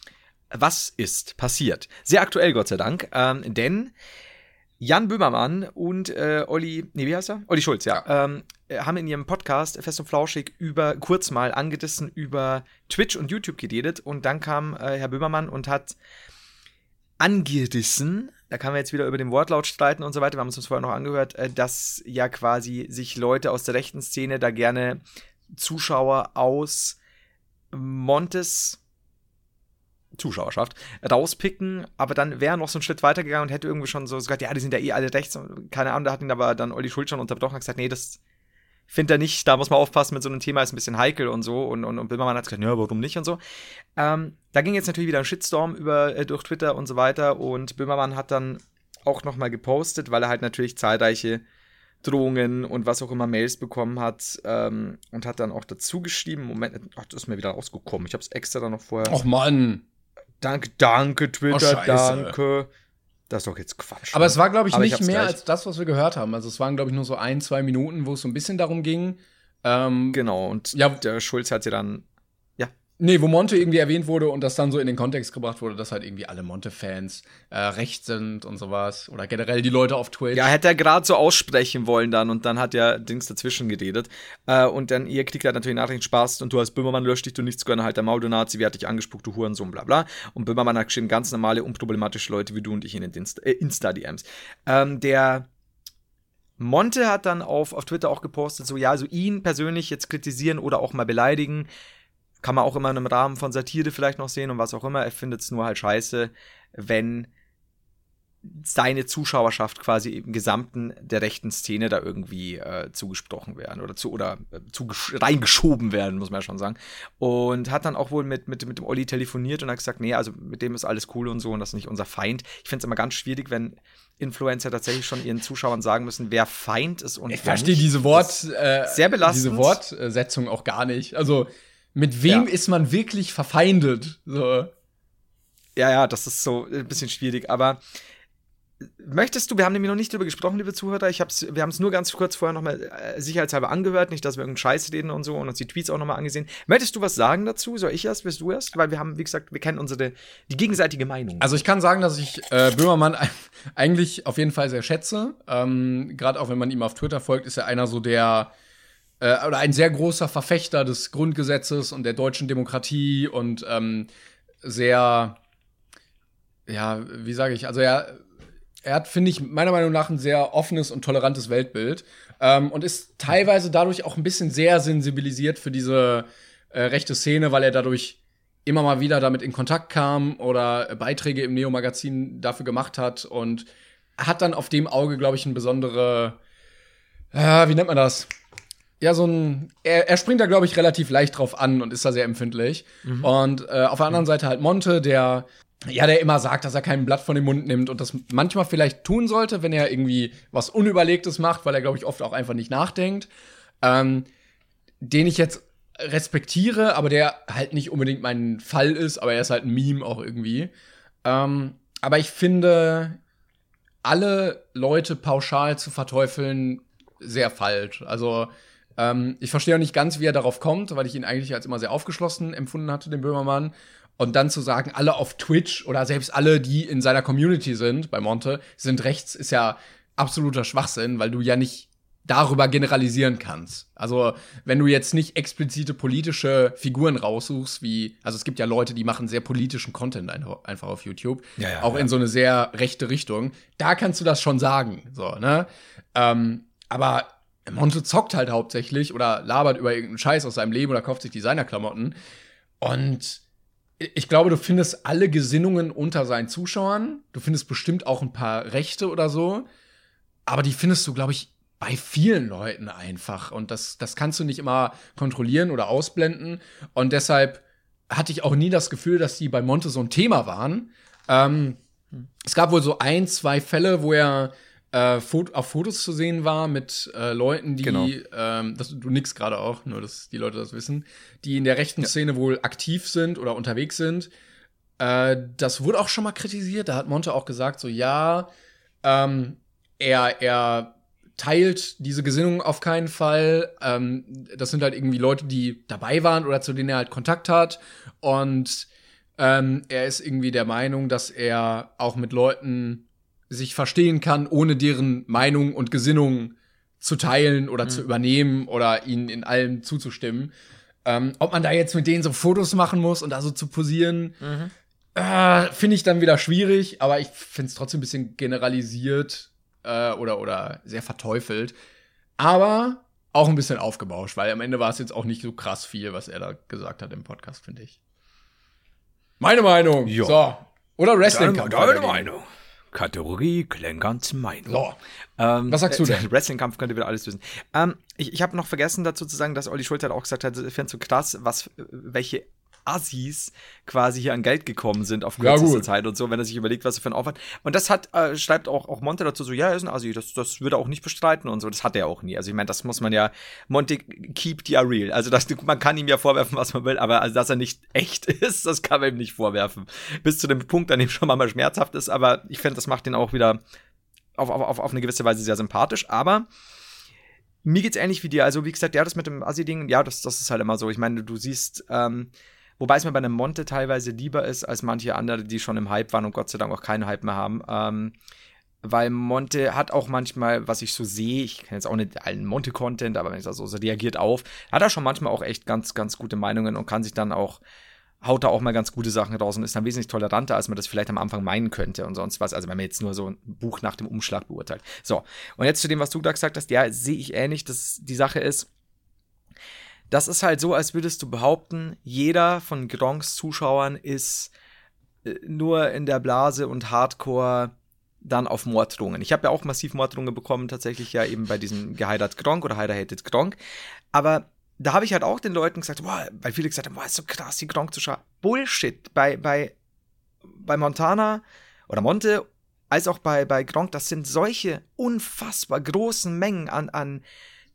was ist passiert? Sehr aktuell, Gott sei Dank. Ähm, denn Jan Böhmermann und äh, Olli, nee, wie heißt er? Olli Schulz, ja. Ähm, äh, haben in ihrem Podcast Fest und Flauschig über, kurz mal angedissen, über Twitch und YouTube geredet. Und dann kam äh, Herr Böhmermann und hat angerissen, da kann man jetzt wieder über den Wortlaut streiten und so weiter, wir haben es uns vorher noch angehört, äh, dass ja quasi sich Leute aus der rechten Szene da gerne Zuschauer aus Montes Zuschauerschaft rauspicken, aber dann wäre noch so einen Schritt weitergegangen und hätte irgendwie schon so gesagt, ja, die sind ja eh alle rechts und keine Ahnung, da hat ihn aber dann Olli Schulz schon unterbrochen und gesagt, nee, das findet er nicht, da muss man aufpassen mit so einem Thema, ist ein bisschen heikel und so und, und, und Böhmermann hat gesagt, ja, warum nicht und so. Ähm, da ging jetzt natürlich wieder ein Shitstorm über, äh, durch Twitter und so weiter und Böhmermann hat dann auch nochmal gepostet, weil er halt natürlich zahlreiche Drohungen und was auch immer Mails bekommen hat ähm, und hat dann auch dazu geschrieben, Moment, ach, das ist mir wieder rausgekommen, ich habe es extra dann noch vorher. Och Mann. Danke, danke, Twitter, Oh, danke. Das ist doch jetzt Quatsch. Aber es war, glaube ich, Aber ich nicht hab's mehr gleich. als das, was wir gehört haben. Also es waren, glaube ich, nur so ein, zwei Minuten, wo es so ein bisschen darum ging. Ähm, Genau, und Ja. der Schulz hat ja dann. Nee, wo Monte irgendwie erwähnt wurde und das dann so in den Kontext gebracht wurde, dass halt irgendwie alle Monte-Fans äh, recht sind und sowas. Oder generell die Leute auf Twitch. Ja, hätte er gerade so aussprechen wollen dann und dann hat ja Dings dazwischen geredet. Äh, und dann ihr kriegt halt natürlich Nachrichten Spaß und du hast Böhmermann löscht dich, du nichts gönnen, halt der Maul, du Nazi, wie hat dich angespuckt, du Hurensohn, bla bla. Und Böhmermann hat geschrieben, ganz normale, unproblematische Leute wie du und ich in den äh, Insta-DMs. Ähm, der Monte hat dann auf, auf Twitter auch gepostet, so ja, so ihn persönlich jetzt kritisieren oder auch mal beleidigen, kann man auch immer in einem Rahmen von Satire vielleicht noch sehen und was auch immer. Er findet es nur halt scheiße, wenn seine Zuschauerschaft quasi im Gesamten der rechten Szene da irgendwie äh, zugesprochen werden oder zu oder äh, zu reingeschoben werden, muss man ja schon sagen. Und hat dann auch wohl mit, mit, mit dem Olli telefoniert und hat gesagt, nee, also mit dem ist alles cool und so und das ist nicht unser Feind. Ich finde es immer ganz schwierig, wenn Influencer tatsächlich schon ihren Zuschauern sagen müssen, wer Feind ist und ich verstehe nicht. diese Wort, äh, sehr belastend. diese Wortsetzung auch gar nicht. Also mit wem Ja. ist man wirklich verfeindet? So. Ja, ja, das ist so ein bisschen schwierig, aber möchtest du, wir haben nämlich noch nicht drüber gesprochen, liebe Zuhörer, ich hab's, wir haben es nur ganz kurz vorher nochmal äh, sicherheitshalber angehört, nicht, dass wir irgendeinen Scheiß reden und so und uns die Tweets auch nochmal angesehen. Möchtest du was sagen dazu? Soll ich erst, willst du erst? Weil wir haben, wie gesagt, wir kennen unsere, die gegenseitige Meinung. Also ich kann sagen, dass ich äh, Böhmermann eigentlich auf jeden Fall sehr schätze. Ähm, Gerade auch wenn man ihm auf Twitter folgt, ist er einer so der äh, oder ein sehr großer Verfechter des Grundgesetzes und der deutschen Demokratie und ähm, sehr, ja, wie sage ich, also er, er hat, finde ich, meiner Meinung nach ein sehr offenes und tolerantes Weltbild ähm, und ist teilweise dadurch auch ein bisschen sehr sensibilisiert für diese äh, rechte Szene, weil er dadurch immer mal wieder damit in Kontakt kam oder Beiträge im Neo-Magazin dafür gemacht hat und hat dann auf dem Auge, glaube ich, ein besondere, äh, wie nennt man das? Ja, so ein, er, er springt da, glaube ich, relativ leicht drauf an und ist da sehr empfindlich. Und äh, auf der anderen Seite halt Monte, der, ja, der immer sagt, dass er kein Blatt von dem Mund nimmt und das manchmal vielleicht tun sollte, wenn er irgendwie was Unüberlegtes macht, weil er, glaube ich, oft auch einfach nicht nachdenkt. Ähm, den ich jetzt respektiere, aber der halt nicht unbedingt mein Fall ist, aber er ist halt ein Meme auch irgendwie. Ähm, aber ich finde, alle Leute pauschal zu verteufeln, sehr falsch. Also, ähm, ich verstehe auch nicht ganz, wie er darauf kommt, weil ich ihn eigentlich als immer sehr aufgeschlossen empfunden hatte, den Böhmermann. Und dann zu sagen, alle auf Twitch oder selbst alle, die in seiner Community sind, bei Monte, sind rechts, ist ja absoluter Schwachsinn, weil du ja nicht darüber generalisieren kannst. Also, wenn du jetzt nicht explizite politische Figuren raussuchst, wie, also es gibt ja Leute, die machen sehr politischen Content ein, einfach auf YouTube, Ja, ja, auch ja. in so eine sehr rechte Richtung. Da kannst du das schon sagen, so, ne? Ähm, aber Monte zockt halt hauptsächlich oder labert über irgendeinen Scheiß aus seinem Leben oder kauft sich Designerklamotten. Und ich glaube, du findest alle Gesinnungen unter seinen Zuschauern. Du findest bestimmt auch ein paar Rechte oder so. Aber die findest du, glaube ich, bei vielen Leuten einfach. Und das, das kannst du nicht immer kontrollieren oder ausblenden. Und deshalb hatte ich auch nie das Gefühl, dass die bei Monte so ein Thema waren. Ähm, es gab wohl so ein, zwei Fälle, wo er äh, auf Fotos zu sehen war mit äh, Leuten, die, Genau. ähm, das, du nix gerade auch, nur dass die Leute das wissen, die in der rechten Szene wohl aktiv sind oder unterwegs sind. Äh, das wurde auch schon mal kritisiert. Da hat Monte auch gesagt, so ja, ähm, er, er teilt diese Gesinnung auf keinen Fall. Ähm, das sind halt irgendwie Leute, die dabei waren oder zu denen er halt Kontakt hat. Und ähm, er ist irgendwie der Meinung, dass er auch mit Leuten sich verstehen kann, ohne deren Meinung und Gesinnung zu teilen oder zu übernehmen oder ihnen in allem zuzustimmen. Ähm, ob man da jetzt mit denen so Fotos machen muss und da so zu posieren, äh, finde ich dann wieder schwierig, aber ich finde es trotzdem ein bisschen generalisiert äh, oder, oder sehr verteufelt. Aber auch ein bisschen aufgebauscht, weil am Ende war es jetzt auch nicht so krass viel, was er da gesagt hat im Podcast, finde ich. Meine Meinung. Ja. So. Oder Wrestling. Deine, deine Meinung. Kategorie Klenkerns Meinung. So. Ähm, Was sagst du denn? Wrestling-Kampf könnte wieder alles wissen. Ähm, ich ich habe noch vergessen dazu zu sagen, dass Olli Schulz halt auch gesagt hat, ich finde so krass, was, welche Assis quasi hier an Geld gekommen sind auf Ja, kürzeste gut. Zeit und so, wenn er sich überlegt, was er für einen Aufwand. Und das hat, äh, schreibt auch, auch Monte dazu so, ja, er ist ein Assi, das, das würde er auch nicht bestreiten und so. Das hat er auch nie. Also ich meine, das muss man ja, Monte keep ja real. Also das, man kann ihm ja vorwerfen, was man will, aber also, dass er nicht echt ist, das kann man ihm nicht vorwerfen. Bis zu dem Punkt, an dem schon mal schmerzhaft ist, aber ich finde, das macht ihn auch wieder auf, auf, auf, auf eine gewisse Weise sehr sympathisch, aber mir geht's ähnlich wie dir. Also, wie gesagt, ja, das mit dem Assi-Ding, ja, das, das ist halt immer so. Ich meine, du siehst, ähm, Wobei es mir bei einem Monte teilweise lieber ist, als manche andere, die schon im Hype waren und Gott sei Dank auch keinen Hype mehr haben. Ähm, weil Monte hat auch manchmal, was ich so sehe, ich kenne jetzt auch nicht allen Monte-Content, aber wenn ich das so, so reagiert auf, hat er schon manchmal auch echt ganz, ganz gute Meinungen und kann sich dann auch, haut da auch mal ganz gute Sachen raus und ist dann wesentlich toleranter, als man das vielleicht am Anfang meinen könnte und sonst was. Also wenn man jetzt nur so ein Buch nach dem Umschlag beurteilt. So, und jetzt zu dem, was du da gesagt hast, ja, sehe ich ähnlich, dass die Sache ist, das ist halt so, als würdest du behaupten, jeder von Gronks Zuschauern ist äh, nur in der Blase und Hardcore dann auf Morddrohungen. Ich habe ja auch massiv Morddrohungen bekommen, tatsächlich ja eben bei diesem Geheidert Gronk oder Heider Hated Gronk. Aber da habe ich halt auch den Leuten gesagt, boah, weil viele gesagt haben, boah, ist so krass, die Gronk zu schauen. Bullshit. Bei, bei, bei Montana oder Monte, als auch bei, bei Gronk, das sind solche unfassbar großen Mengen an, an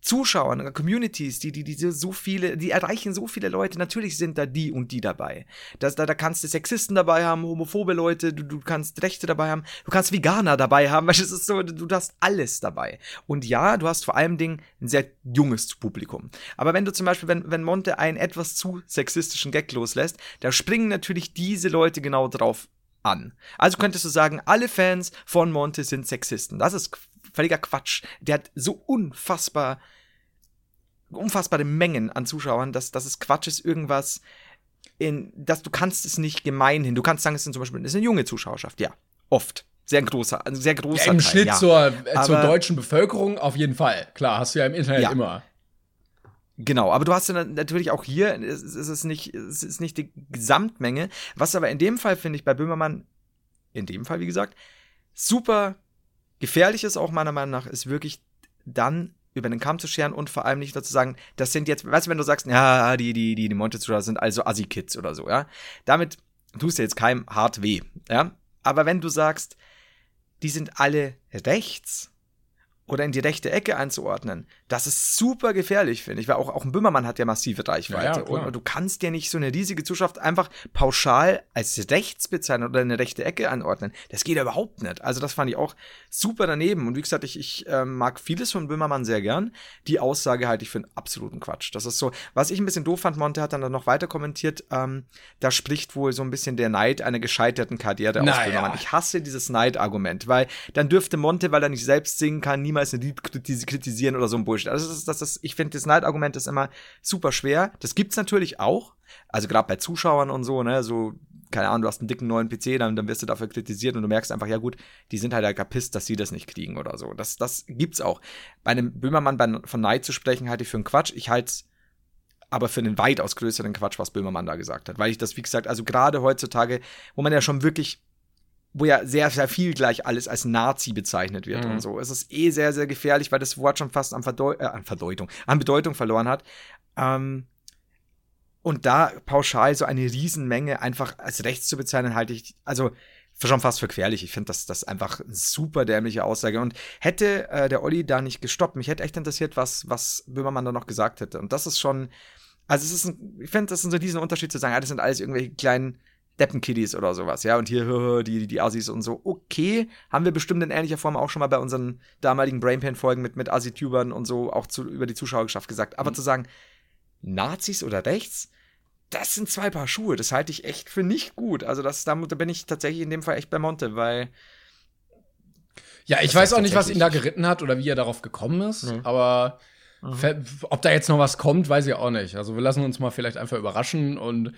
Zuschauern, Communities, die, die, die so viele, die erreichen so viele Leute. Natürlich sind da die und die dabei. Das, da, da kannst du Sexisten dabei haben, homophobe Leute, du, du kannst Rechte dabei haben, du kannst Veganer dabei haben, weil es ist so, du, hast alles dabei. Und ja, du hast vor allem Ding ein sehr junges Publikum. Aber wenn du zum Beispiel, wenn, wenn Monte einen etwas zu sexistischen Gag loslässt, da springen natürlich diese Leute genau drauf an. Also könntest du sagen, alle Fans von Monte sind Sexisten. Das ist völliger Quatsch. Der hat so unfassbar unfassbare Mengen an Zuschauern, dass, dass es Quatsch ist, irgendwas in, dass du kannst es nicht gemeinhin. Du kannst sagen, es sind zum Beispiel, es ist eine junge Zuschauerschaft, ja. Oft. Sehr großer, also sehr großer ja, Im Teil, Schnitt ja. zur, äh, zur Aber- deutschen Bevölkerung auf jeden Fall. Klar, hast du ja im Internet Ja. immer. Genau, aber du hast ja natürlich auch hier, es ist, es ist nicht, es ist nicht die Gesamtmenge, was aber in dem Fall, finde ich, bei Böhmermann, in dem Fall, wie gesagt, super gefährlich ist auch meiner Meinung nach, ist wirklich dann über den Kamm zu scheren und vor allem nicht dazu sagen, das sind jetzt, weißt du, wenn du sagst, ja, die, die, die, die Monte-Zuschauer sind also Assi-Kids oder so, ja, damit tust du jetzt keinem hart weh, ja, aber wenn du sagst, die sind alle rechts oder in die rechte Ecke einzuordnen, das ist super gefährlich, finde ich, weil auch, auch ein Böhmermann hat ja massive Reichweite. Ja, ja, und, du kannst ja nicht so eine riesige Zuschauer einfach pauschal als rechts bezeichnen oder eine rechte Ecke anordnen. Das geht ja überhaupt nicht. Also das fand ich auch super daneben. Und wie gesagt, ich, ich ähm, mag vieles von Böhmermann sehr gern. Die Aussage halte ich für einen absoluten Quatsch. Das ist so, was ich ein bisschen doof fand, Monte hat dann noch weiter kommentiert, ähm, da spricht wohl so ein bisschen der Neid einer gescheiterten Karriere aus Naja. Böhmermann. Ich hasse dieses Neidargument, weil dann dürfte Monte, weil er nicht selbst singen kann, niemals ein Lied kritis- kritisieren oder so ein Bullshit. Also das ist, das ist, ich finde, das Neidargument ist immer super schwer. Das gibt's natürlich auch. Also gerade bei Zuschauern und so, ne, so, keine Ahnung, du hast einen dicken neuen PC, dann, dann wirst du dafür kritisiert und du merkst einfach, ja gut, die sind halt ja gepisst, dass sie das nicht kriegen oder so. Das, das gibt's auch. Bei einem Böhmermann bei, von Neid zu sprechen, halte ich für einen Quatsch. Ich halte aber für einen weitaus größeren Quatsch, was Böhmermann da gesagt hat. Weil ich das, wie gesagt, also gerade heutzutage, wo man ja schon wirklich, wo ja sehr, sehr viel gleich alles als Nazi bezeichnet wird Mhm. und so, es ist eh sehr, sehr gefährlich, weil das Wort schon fast an, Verdeu äh, an Verdeutung, an Bedeutung verloren hat. Ähm, und da pauschal so eine Riesenmenge einfach als rechts zu bezeichnen, halte ich, also schon fast für gefährlich. Ich finde das, das einfach eine super dämliche Aussage. Und hätte äh, der Olli da nicht gestoppt, mich hätte echt interessiert, was, was Böhmermann da noch gesagt hätte. Und das ist schon, also es ist ein, ich finde, das ist so diesen Unterschied zu sagen, ja, das sind alles irgendwelche kleinen Deppenkiddies oder sowas, ja, und hier die, die, Assis und so. Okay, haben wir bestimmt in ähnlicher Form auch schon mal bei unseren damaligen Brainpain-Folgen mit, mit Assi-Tubern und so auch zu, über die Zuschauerschaft gesagt. Aber zu sagen, Nazis oder rechts, das sind zwei Paar Schuhe. Das halte ich echt für nicht gut. Also das, da, da bin ich tatsächlich in dem Fall echt bei Monte, weil Ja, ich weiß auch nicht, was ihn da geritten hat oder wie er darauf gekommen ist, Mhm. aber ver- ob da jetzt noch was kommt, weiß ich auch nicht. Also wir lassen uns mal vielleicht einfach überraschen und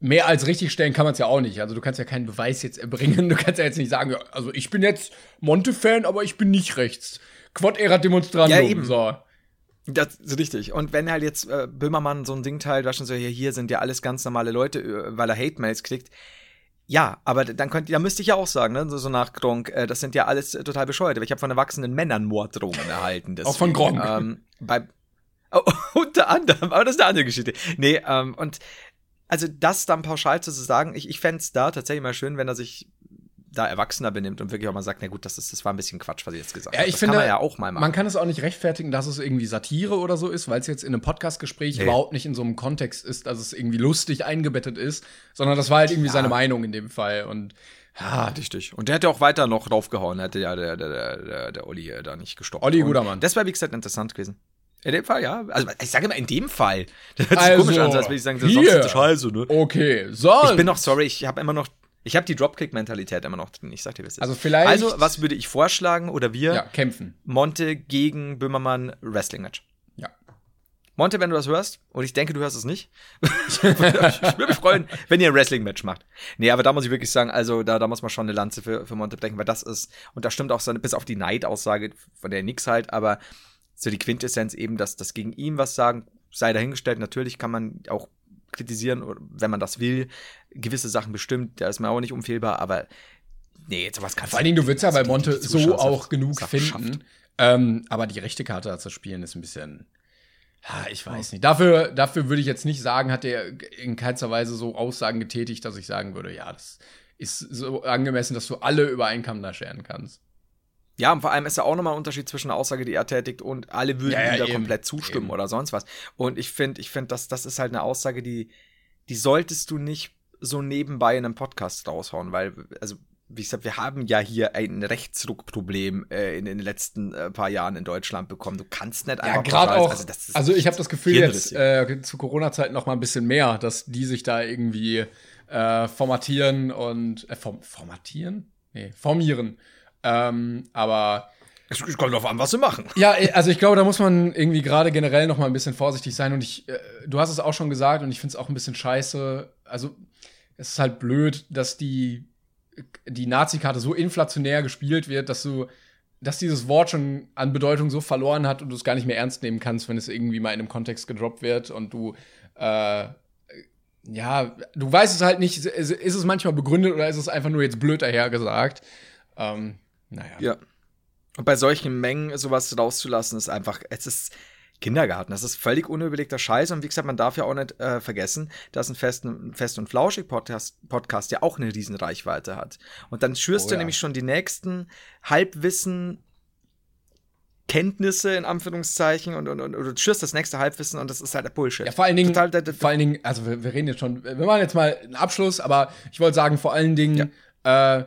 mehr als richtig stellen kann man es ja auch nicht. Also du kannst ja keinen Beweis jetzt erbringen. Du kannst ja jetzt nicht sagen, also ich bin jetzt Monte-Fan, aber ich bin nicht rechts. Quad-Ära-Demonstrandum. Ja, eben. So. Das ist richtig. Und wenn halt jetzt äh, Böhmermann so ein Ding teilt, was schon so, hier, hier sind ja alles ganz normale Leute, äh, weil er Hate-Mails kriegt. Ja, aber dann könnt, da müsste ich ja auch sagen, ne, so, so nach Gronk, äh, das sind ja alles äh, total bescheuert. Ich habe von erwachsenen Männern Morddrohungen erhalten. Auch von deswegen. Gronkh. Ähm, bei, oh, unter anderem, aber das ist eine andere Geschichte. Nee, ähm, und also das dann pauschal zu sagen, ich, ich fände es da tatsächlich mal schön, wenn er sich da erwachsener benimmt und wirklich auch mal sagt, na gut, das, ist, das war ein bisschen Quatsch, was ich jetzt gesagt Ja, habe. ich Das finde, kann man ja auch mal machen. Man kann es auch nicht rechtfertigen, dass es irgendwie Satire oder so ist, weil es jetzt in einem Podcast-Gespräch Nee. überhaupt nicht in so einem Kontext ist, dass es irgendwie lustig eingebettet ist, sondern das war halt irgendwie Ja. seine Meinung in dem Fall. Und Ja, richtig. Und der hätte auch weiter noch draufgehauen, hätte ja der, der, der, der, Olli da nicht gestoppt. Olli, guter Mann. Das wäre, wie gesagt, interessant gewesen. In dem Fall, ja. Also ich sage immer in dem Fall. Das hört sich Also, komisch an, als würde ich sagen, sonst ist das scheiße, ne? Okay, so. Ich bin noch sorry, ich habe immer noch, ich habe die Dropkick-Mentalität immer noch drin. Ich sag dir, was ist. Also vielleicht- Also, was würde ich vorschlagen oder wir? ja, kämpfen. Monte gegen Böhmermann Wrestling-Match. Ja. Monte, wenn du das hörst, und ich denke, du hörst es nicht, ich würde mich freuen, wenn ihr ein Wrestling-Match macht. Nee, aber da muss ich wirklich sagen, also da, da muss man schon eine Lanze für, für Monte brechen, weil das ist, und da stimmt auch seine, bis auf die Neid-Aussage, von der nix halt, aber so die Quintessenz eben, dass das gegen ihn was sagen, sei dahingestellt. Natürlich kann man auch kritisieren, oder wenn man das will, gewisse Sachen bestimmt, da ist man auch nicht unfehlbar, aber nee, sowas kannst Vor allen Dingen, du würdest ja bei Monte so auch genug finden. Ähm, aber die rechte Karte zu spielen ist ein bisschen. Ja, ich weiß nicht. Dafür, dafür würde ich jetzt nicht sagen, hat er in keinster Weise so Aussagen getätigt, dass ich sagen würde, ja, das ist so angemessen, dass du alle über einen Kamm da scheren kannst. Ja, und vor allem ist da auch nochmal ein Unterschied zwischen der Aussage, die er tätigt, und alle würden Ja, ja, da eben. komplett zustimmen Eben. oder sonst was. Und ich finde, ich finde, das, das ist halt eine Aussage, die, die solltest du nicht so nebenbei in einem Podcast raushauen, weil, also, wie gesagt, wir haben ja hier ein Rechtsruckproblem äh, in, in den letzten äh, paar Jahren in Deutschland bekommen. Du kannst nicht Ja, einfach gerade pauschal- auch. Also, Also, das ist ich habe das Gefühl jetzt äh, zu Corona-Zeiten noch mal ein bisschen mehr, dass die sich da irgendwie äh, formatieren und äh, form formatieren? Nee, formieren. Ähm, aber Es kommt darauf an, was sie machen. Ja, äh, also ich glaube, da muss man irgendwie gerade generell noch mal ein bisschen vorsichtig sein. Und ich, äh, du hast es auch schon gesagt und ich finde es auch ein bisschen scheiße. Also es ist halt blöd, dass die, die Nazi-Karte so inflationär gespielt wird, dass du, dass dieses Wort schon an Bedeutung so verloren hat und du es gar nicht mehr ernst nehmen kannst, wenn es irgendwie mal in einem Kontext gedroppt wird und du äh, ja, du weißt es halt nicht, ist, ist es manchmal begründet oder ist es einfach nur jetzt blöd dahergesagt? Ähm, naja. Ja. Und bei solchen Mengen sowas rauszulassen, ist einfach, es ist Kindergarten. Das ist völlig unüberlegter Scheiß. Und wie gesagt, man darf ja auch nicht äh, vergessen, dass ein Fest, ein Fest und Flauschig Podcast, Podcast ja auch eine riesen Reichweite hat. Und dann schürst Oh du ja. nämlich schon die nächsten Halbwissen Kenntnisse in Anführungszeichen und, und, und, und du schürst das nächste Halbwissen und das ist halt der Bullshit. Ja, vor allen Dingen, Total, da- da- vor allen Dingen, also wir, wir reden jetzt schon, wir machen jetzt mal einen Abschluss, aber ich wollte sagen, vor allen Dingen, äh,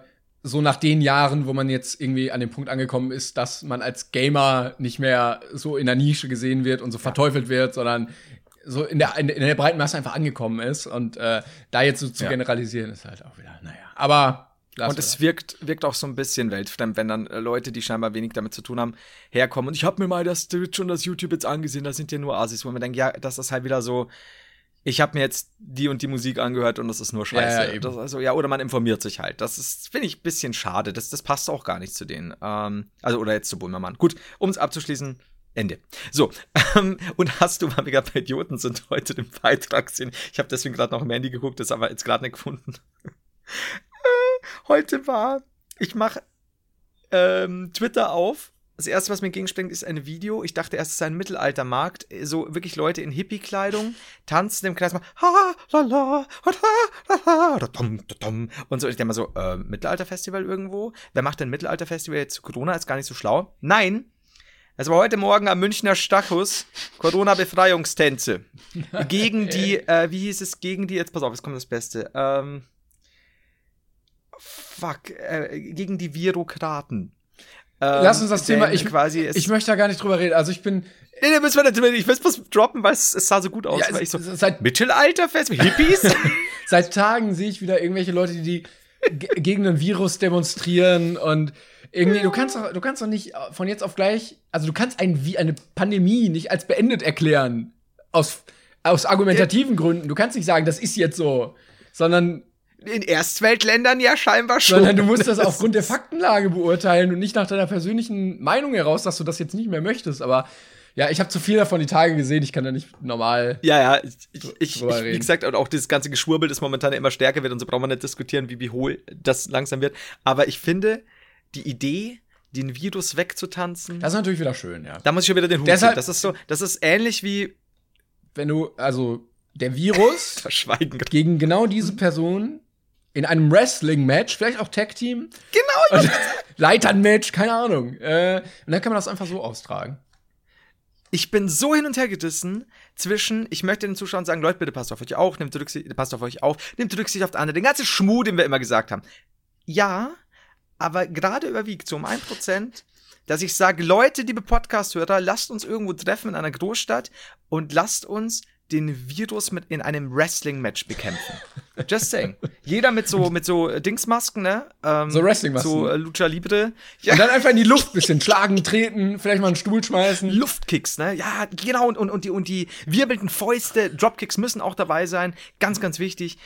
so nach den Jahren, wo man jetzt irgendwie an dem Punkt angekommen ist, dass man als Gamer nicht mehr so in der Nische gesehen wird und so verteufelt wird, sondern so in der, in, der breiten Masse einfach angekommen ist. Und äh, da jetzt so zu Ja. generalisieren, ist halt auch wieder, naja. Aber lass Und es wirkt, wirkt auch so ein bisschen weltfremd, wenn dann äh, Leute, die scheinbar wenig damit zu tun haben, herkommen. Und ich habe mir mal das Twitch und das YouTube jetzt angesehen, das sind ja nur Asis, wo man denkt, ja, das ist halt wieder so, ich habe mir jetzt die und die Musik angehört und das ist nur Scheiße. Ja, das, also, ja, oder man informiert sich halt. Das ist, finde ich, ein bisschen schade. Das, das passt auch gar nicht zu denen. Ähm, also, oder jetzt zu Bulmermann. Gut, um es abzuschließen, Ende. So, ähm, und hast du, weil wir gerade bei Idioten sind, heute den Beitrag gesehen? Ich habe deswegen gerade noch im Handy geguckt, das aber jetzt gerade nicht gefunden. Äh, heute war, ich mache ähm, Twitter auf. Das erste, was mir entgegenspringt, ist ein Video. Ich dachte erst, es sei ein Mittelaltermarkt. So wirklich Leute in Hippie-Kleidung tanzen im Kreis, mal ha, la, la, ha, la, la, dum, dum. und so. Ich denke mal so, äh, Mittelalterfestival irgendwo? Wer macht denn Mittelalterfestival jetzt zu Corona? Ist gar nicht so schlau. Nein, es war heute Morgen am Münchner Stachus Corona-Befreiungstänze. gegen die, äh, wie hieß es, gegen die, jetzt pass auf, jetzt kommt das Beste. Ähm, fuck, äh, gegen die Virokraten. Ähm, Lass uns das Thema, ich, quasi ich möchte da gar nicht drüber reden. Also ich bin, Nee, nee, müssen wir natürlich, ich will was droppen, weil es, es sah so gut aus. Ja, so, seit- Mittelalterfest, Hippies? Seit Tagen sehe ich wieder irgendwelche Leute, die, die ge- gegen ein Virus demonstrieren und irgendwie, du kannst doch, du kannst doch nicht von jetzt auf gleich, also du kannst ein, Vi- eine Pandemie nicht als beendet erklären. Aus, aus argumentativen Gründen. Du kannst nicht sagen, das ist jetzt so, sondern, In Erstweltländern ja scheinbar schon. sondern du musst das aufgrund der Faktenlage beurteilen und nicht nach deiner persönlichen Meinung heraus, dass du das jetzt nicht mehr möchtest. Aber ja, ich habe zu viel davon die Tage gesehen, ich kann da nicht normal. Ja, ja, ich, ich, ich, wie gesagt, und auch dieses ganze Geschwurbel, das momentan immer stärker wird und so brauchen wir nicht diskutieren, wie, wie hohl das langsam wird. Aber ich finde, die Idee, den Virus wegzutanzen, Das ist natürlich wieder schön, ja. da muss ich schon wieder den Hut Deshalb- ziehen. Das ist so, das ist ähnlich wie Wenn du, also, der Virus Verschweigen. gegen genau diese Person in einem Wrestling-Match, vielleicht auch Tag-Team. Genau, Leitern-Match, keine Ahnung. Äh, und dann kann man das einfach so austragen. ich bin so hin und her gedissen zwischen, ich möchte den Zuschauern sagen, Leute, bitte passt auf euch auf, nehmt Rücksicht, passt auf euch auf, nehmt Rücksicht auf andere, den ganzen Schmuh, den wir immer gesagt haben. Ja, aber gerade überwiegt so um ein Prozent dass ich sage, Leute, liebe Podcast-Hörer, lasst uns irgendwo treffen in einer Großstadt und lasst uns den Virus mit in einem Wrestling-Match bekämpfen. Just saying. Jeder mit so, mit so Dingsmasken, ne? Ähm, So Wrestling-Masken. So äh, Lucha Libre. Ja, Und dann einfach in die Luft bisschen schlagen, treten, vielleicht mal einen Stuhl schmeißen. Luftkicks, ne? Ja, genau. Und, und, und, die, und die wirbelnden Fäuste, Dropkicks müssen auch dabei sein. Ganz, ganz wichtig.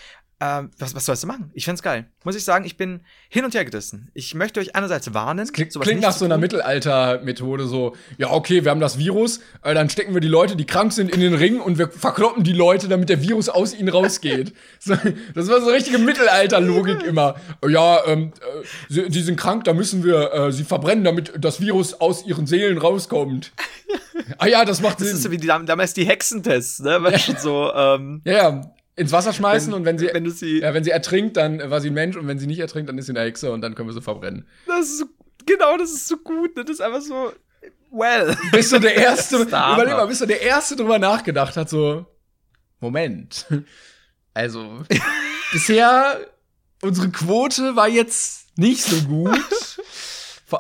Ähm, was, was sollst du machen? Ich find's geil. Muss ich sagen, ich bin hin und her gerissen. Ich möchte euch einerseits warnen. Klingt, sowas klingt nicht nach so einer. Mittelalter-Methode, so, ja, okay, wir haben das Virus, äh, dann stecken wir die Leute, die krank sind, in den Ring und wir verkloppen die Leute, damit der Virus aus ihnen rausgeht. so, das war so richtige Mittelalter-Logik immer. Ja, ähm, äh, sie, die sind krank, da müssen wir äh, sie verbrennen, damit das Virus aus ihren Seelen rauskommt. ah ja, das macht Das Sinn. ist so wie die, damals die Hexentests, ne? Weißt du, so, ähm, ja, ja, ins Wasser schmeißen Wenn- und wenn sie, wenn du sie- ja, wenn sie ertrinkt, dann war sie ein Mensch und wenn sie nicht ertrinkt, dann ist sie eine Hexe und dann können wir sie verbrennen. das ist so, genau, das ist so gut. Ne? Das ist einfach so, well. bist du der Erste, überleg mal, bist du der Erste drüber nachgedacht hat, so, Moment. Also, bisher, unsere Quote war jetzt nicht so gut.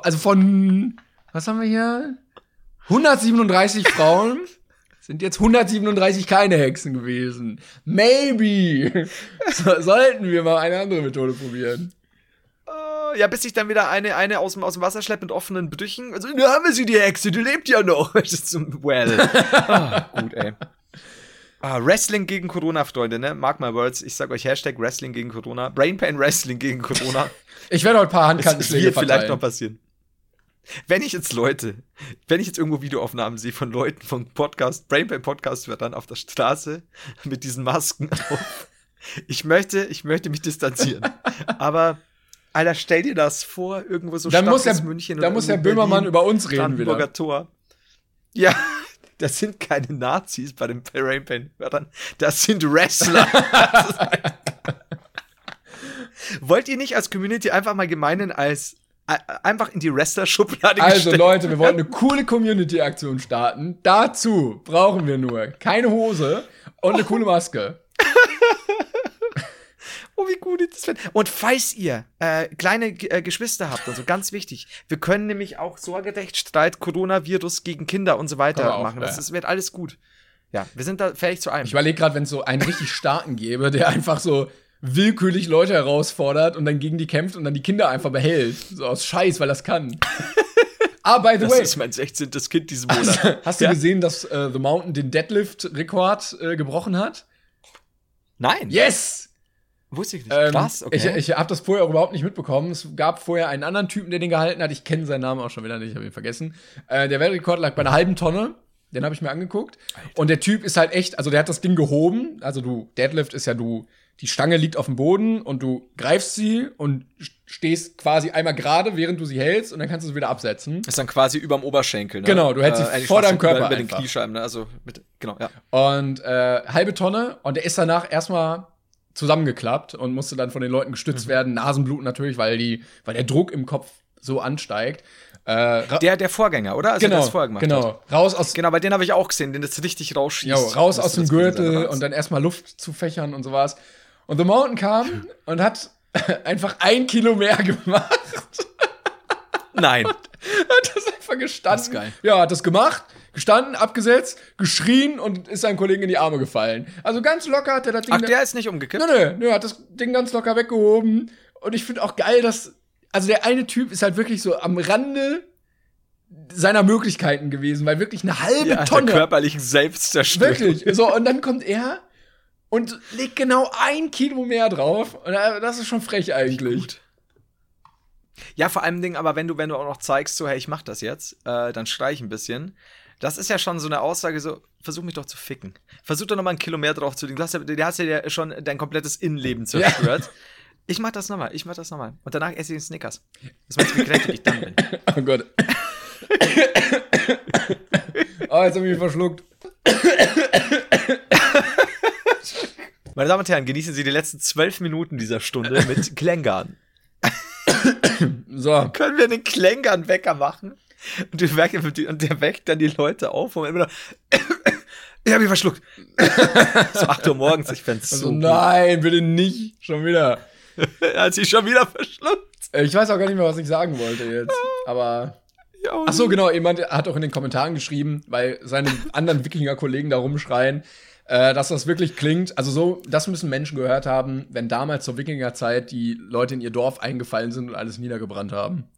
Also von, was haben wir hier? 137 Frauen sind jetzt 137 keine Hexen gewesen. Maybe. So, sollten wir mal eine andere Methode probieren. Äh, ja, bis ich dann wieder eine, eine aus dem, aus dem Wasser schleppe mit offenen Brüchen. Also, da haben wir sie, die Hexe, die lebt ja noch. Das ist so, well. ah, gut, ey. Ah, Wrestling gegen Corona, Freunde, ne? Mark my words. Ich sag euch Hashtag Wrestling gegen Corona. Brainpain Wrestling gegen Corona. Ich werde heute ein paar es Handkantenschläge wird vielleicht verteilen. noch passieren. Wenn ich jetzt Leute, wenn ich jetzt irgendwo Videoaufnahmen sehe von Leuten von Podcast, Brainpain Podcast wird dann auf der Straße mit diesen Masken auf. Ich möchte, ich möchte mich distanzieren. Aber, Alter, stell dir das vor, irgendwo so Dann muss Herr- München oder muss Herr Böhmermann Berlin, über uns reden wieder. Tor. Ja, das sind keine Nazis bei den Brainpain-Wörtern. Das sind Wrestler. Wollt ihr nicht als Community einfach mal gemeinen als einfach in die Wrestler-Schublade Also gestellt Leute, wir wollten eine coole Community-Aktion starten. Dazu brauchen wir nur keine Hose und eine coole Maske. Oh, wie gut ich das finde. Und falls ihr äh, kleine äh, Geschwister habt, also ganz wichtig, wir können nämlich auch Sorgerechtsstreit, Coronavirus gegen Kinder und so weiter auch, machen. Das ist, wird alles gut. Ja, wir sind da fähig zu allem. Ich überlege gerade, wenn es so einen richtig starken gäbe, der einfach so willkürlich Leute herausfordert und dann gegen die kämpft und dann die Kinder einfach behält. So aus Scheiß, weil das kann. ah, by the das way, ist mein 16. Kind diesen Monat. hast du Ja. gesehen, dass äh, The Mountain den Deadlift-Rekord äh, gebrochen hat? Nein. Yes! Wusste ich nicht. Ähm, Krass, okay. Ich, ich habe das vorher auch überhaupt nicht mitbekommen. Es gab vorher einen anderen Typen, der den gehalten hat. Ich kenne seinen Namen auch schon wieder nicht, ich habe ihn vergessen. Äh, der Weltrekord lag bei einer halben Tonne. Den habe ich mir angeguckt. Und der Typ ist halt echt, also der hat das Ding gehoben. Also du, Deadlift ist ja du, die Stange liegt auf dem Boden und du greifst sie und stehst quasi einmal gerade, während du sie hältst und dann kannst du sie wieder absetzen. ist dann quasi überm Oberschenkel, ne? Genau, du hältst sie eigentlich vor deinem Körper Über, über den. Kniescheiben, ne? Also, mit, genau, ja. Und äh, halbe Tonne und der ist danach erstmal zusammengeklappt und musste dann von den Leuten gestützt werden. Nasenbluten natürlich, weil die, weil der Druck im Kopf so ansteigt. Äh, Der, der Vorgänger, oder? Also, der genau, das vorher gemacht genau. hat. Raus aus, Genau, bei den habe ich auch gesehen, den das richtig rausschießt. jo, raus aus dem Gürtel und dann erstmal Luft zu fächern und sowas. Und The Mountain kam und hat einfach ein Kilo mehr gemacht. Nein. hat das einfach gestanden. Das ist geil. Ja, hat das gemacht, gestanden, abgesetzt, geschrien und ist seinem Kollegen in die Arme gefallen. Also ganz locker hat er das Ding. Ach, der ist nicht umgekippt? Nö, nö, nö, hat das Ding ganz locker weggehoben. Und ich finde auch geil, dass. Also der eine Typ ist halt wirklich so am Rande seiner Möglichkeiten gewesen, weil wirklich eine halbe Ja, der Tonne. körperlichen Selbstzerstörung. Wirklich. So, und dann kommt er und legt genau ein Kilo mehr drauf. Und äh, das ist schon frech eigentlich. Ja, vor allem Ding, aber wenn du, wenn du auch noch zeigst, so, hey, ich mach das jetzt, äh, dann schrei ich ein bisschen. Das ist ja schon so eine Aussage, so, versuch mich doch zu ficken. Versuch doch noch mal ein Kilo mehr drauf zu legen. Du hast ja, du hast ja schon dein komplettes Innenleben zerstört. Ich mach das nochmal, ich mach das nochmal. Und danach esse ich den Snickers. Das meinst du, wie kräftig ich dann bin. Oh Gott. oh, jetzt hab ich mich verschluckt. Meine Damen und Herren, genießen Sie die letzten zwölf Minuten dieser Stunde mit Klängern. So. Können wir einen Klängern-Wecker machen? Und, der weckt, und der weckt dann die Leute auf und immer noch, ich hab mich verschluckt. so 8 Uhr morgens, ich fänd's so Also, gut. nein, bitte nicht. Schon wieder. Er hat sich schon wieder verschluckt. Äh, Ich weiß auch gar nicht mehr, was ich sagen wollte jetzt. Aber Ja, Ach so, genau. Jemand hat auch in den Kommentaren geschrieben, weil seine anderen Wikinger-Kollegen da rumschreien, äh, dass das wirklich klingt. Also so, das müssen Menschen gehört haben, wenn damals zur Wikingerzeit die Leute in ihr Dorf eingefallen sind und alles niedergebrannt haben.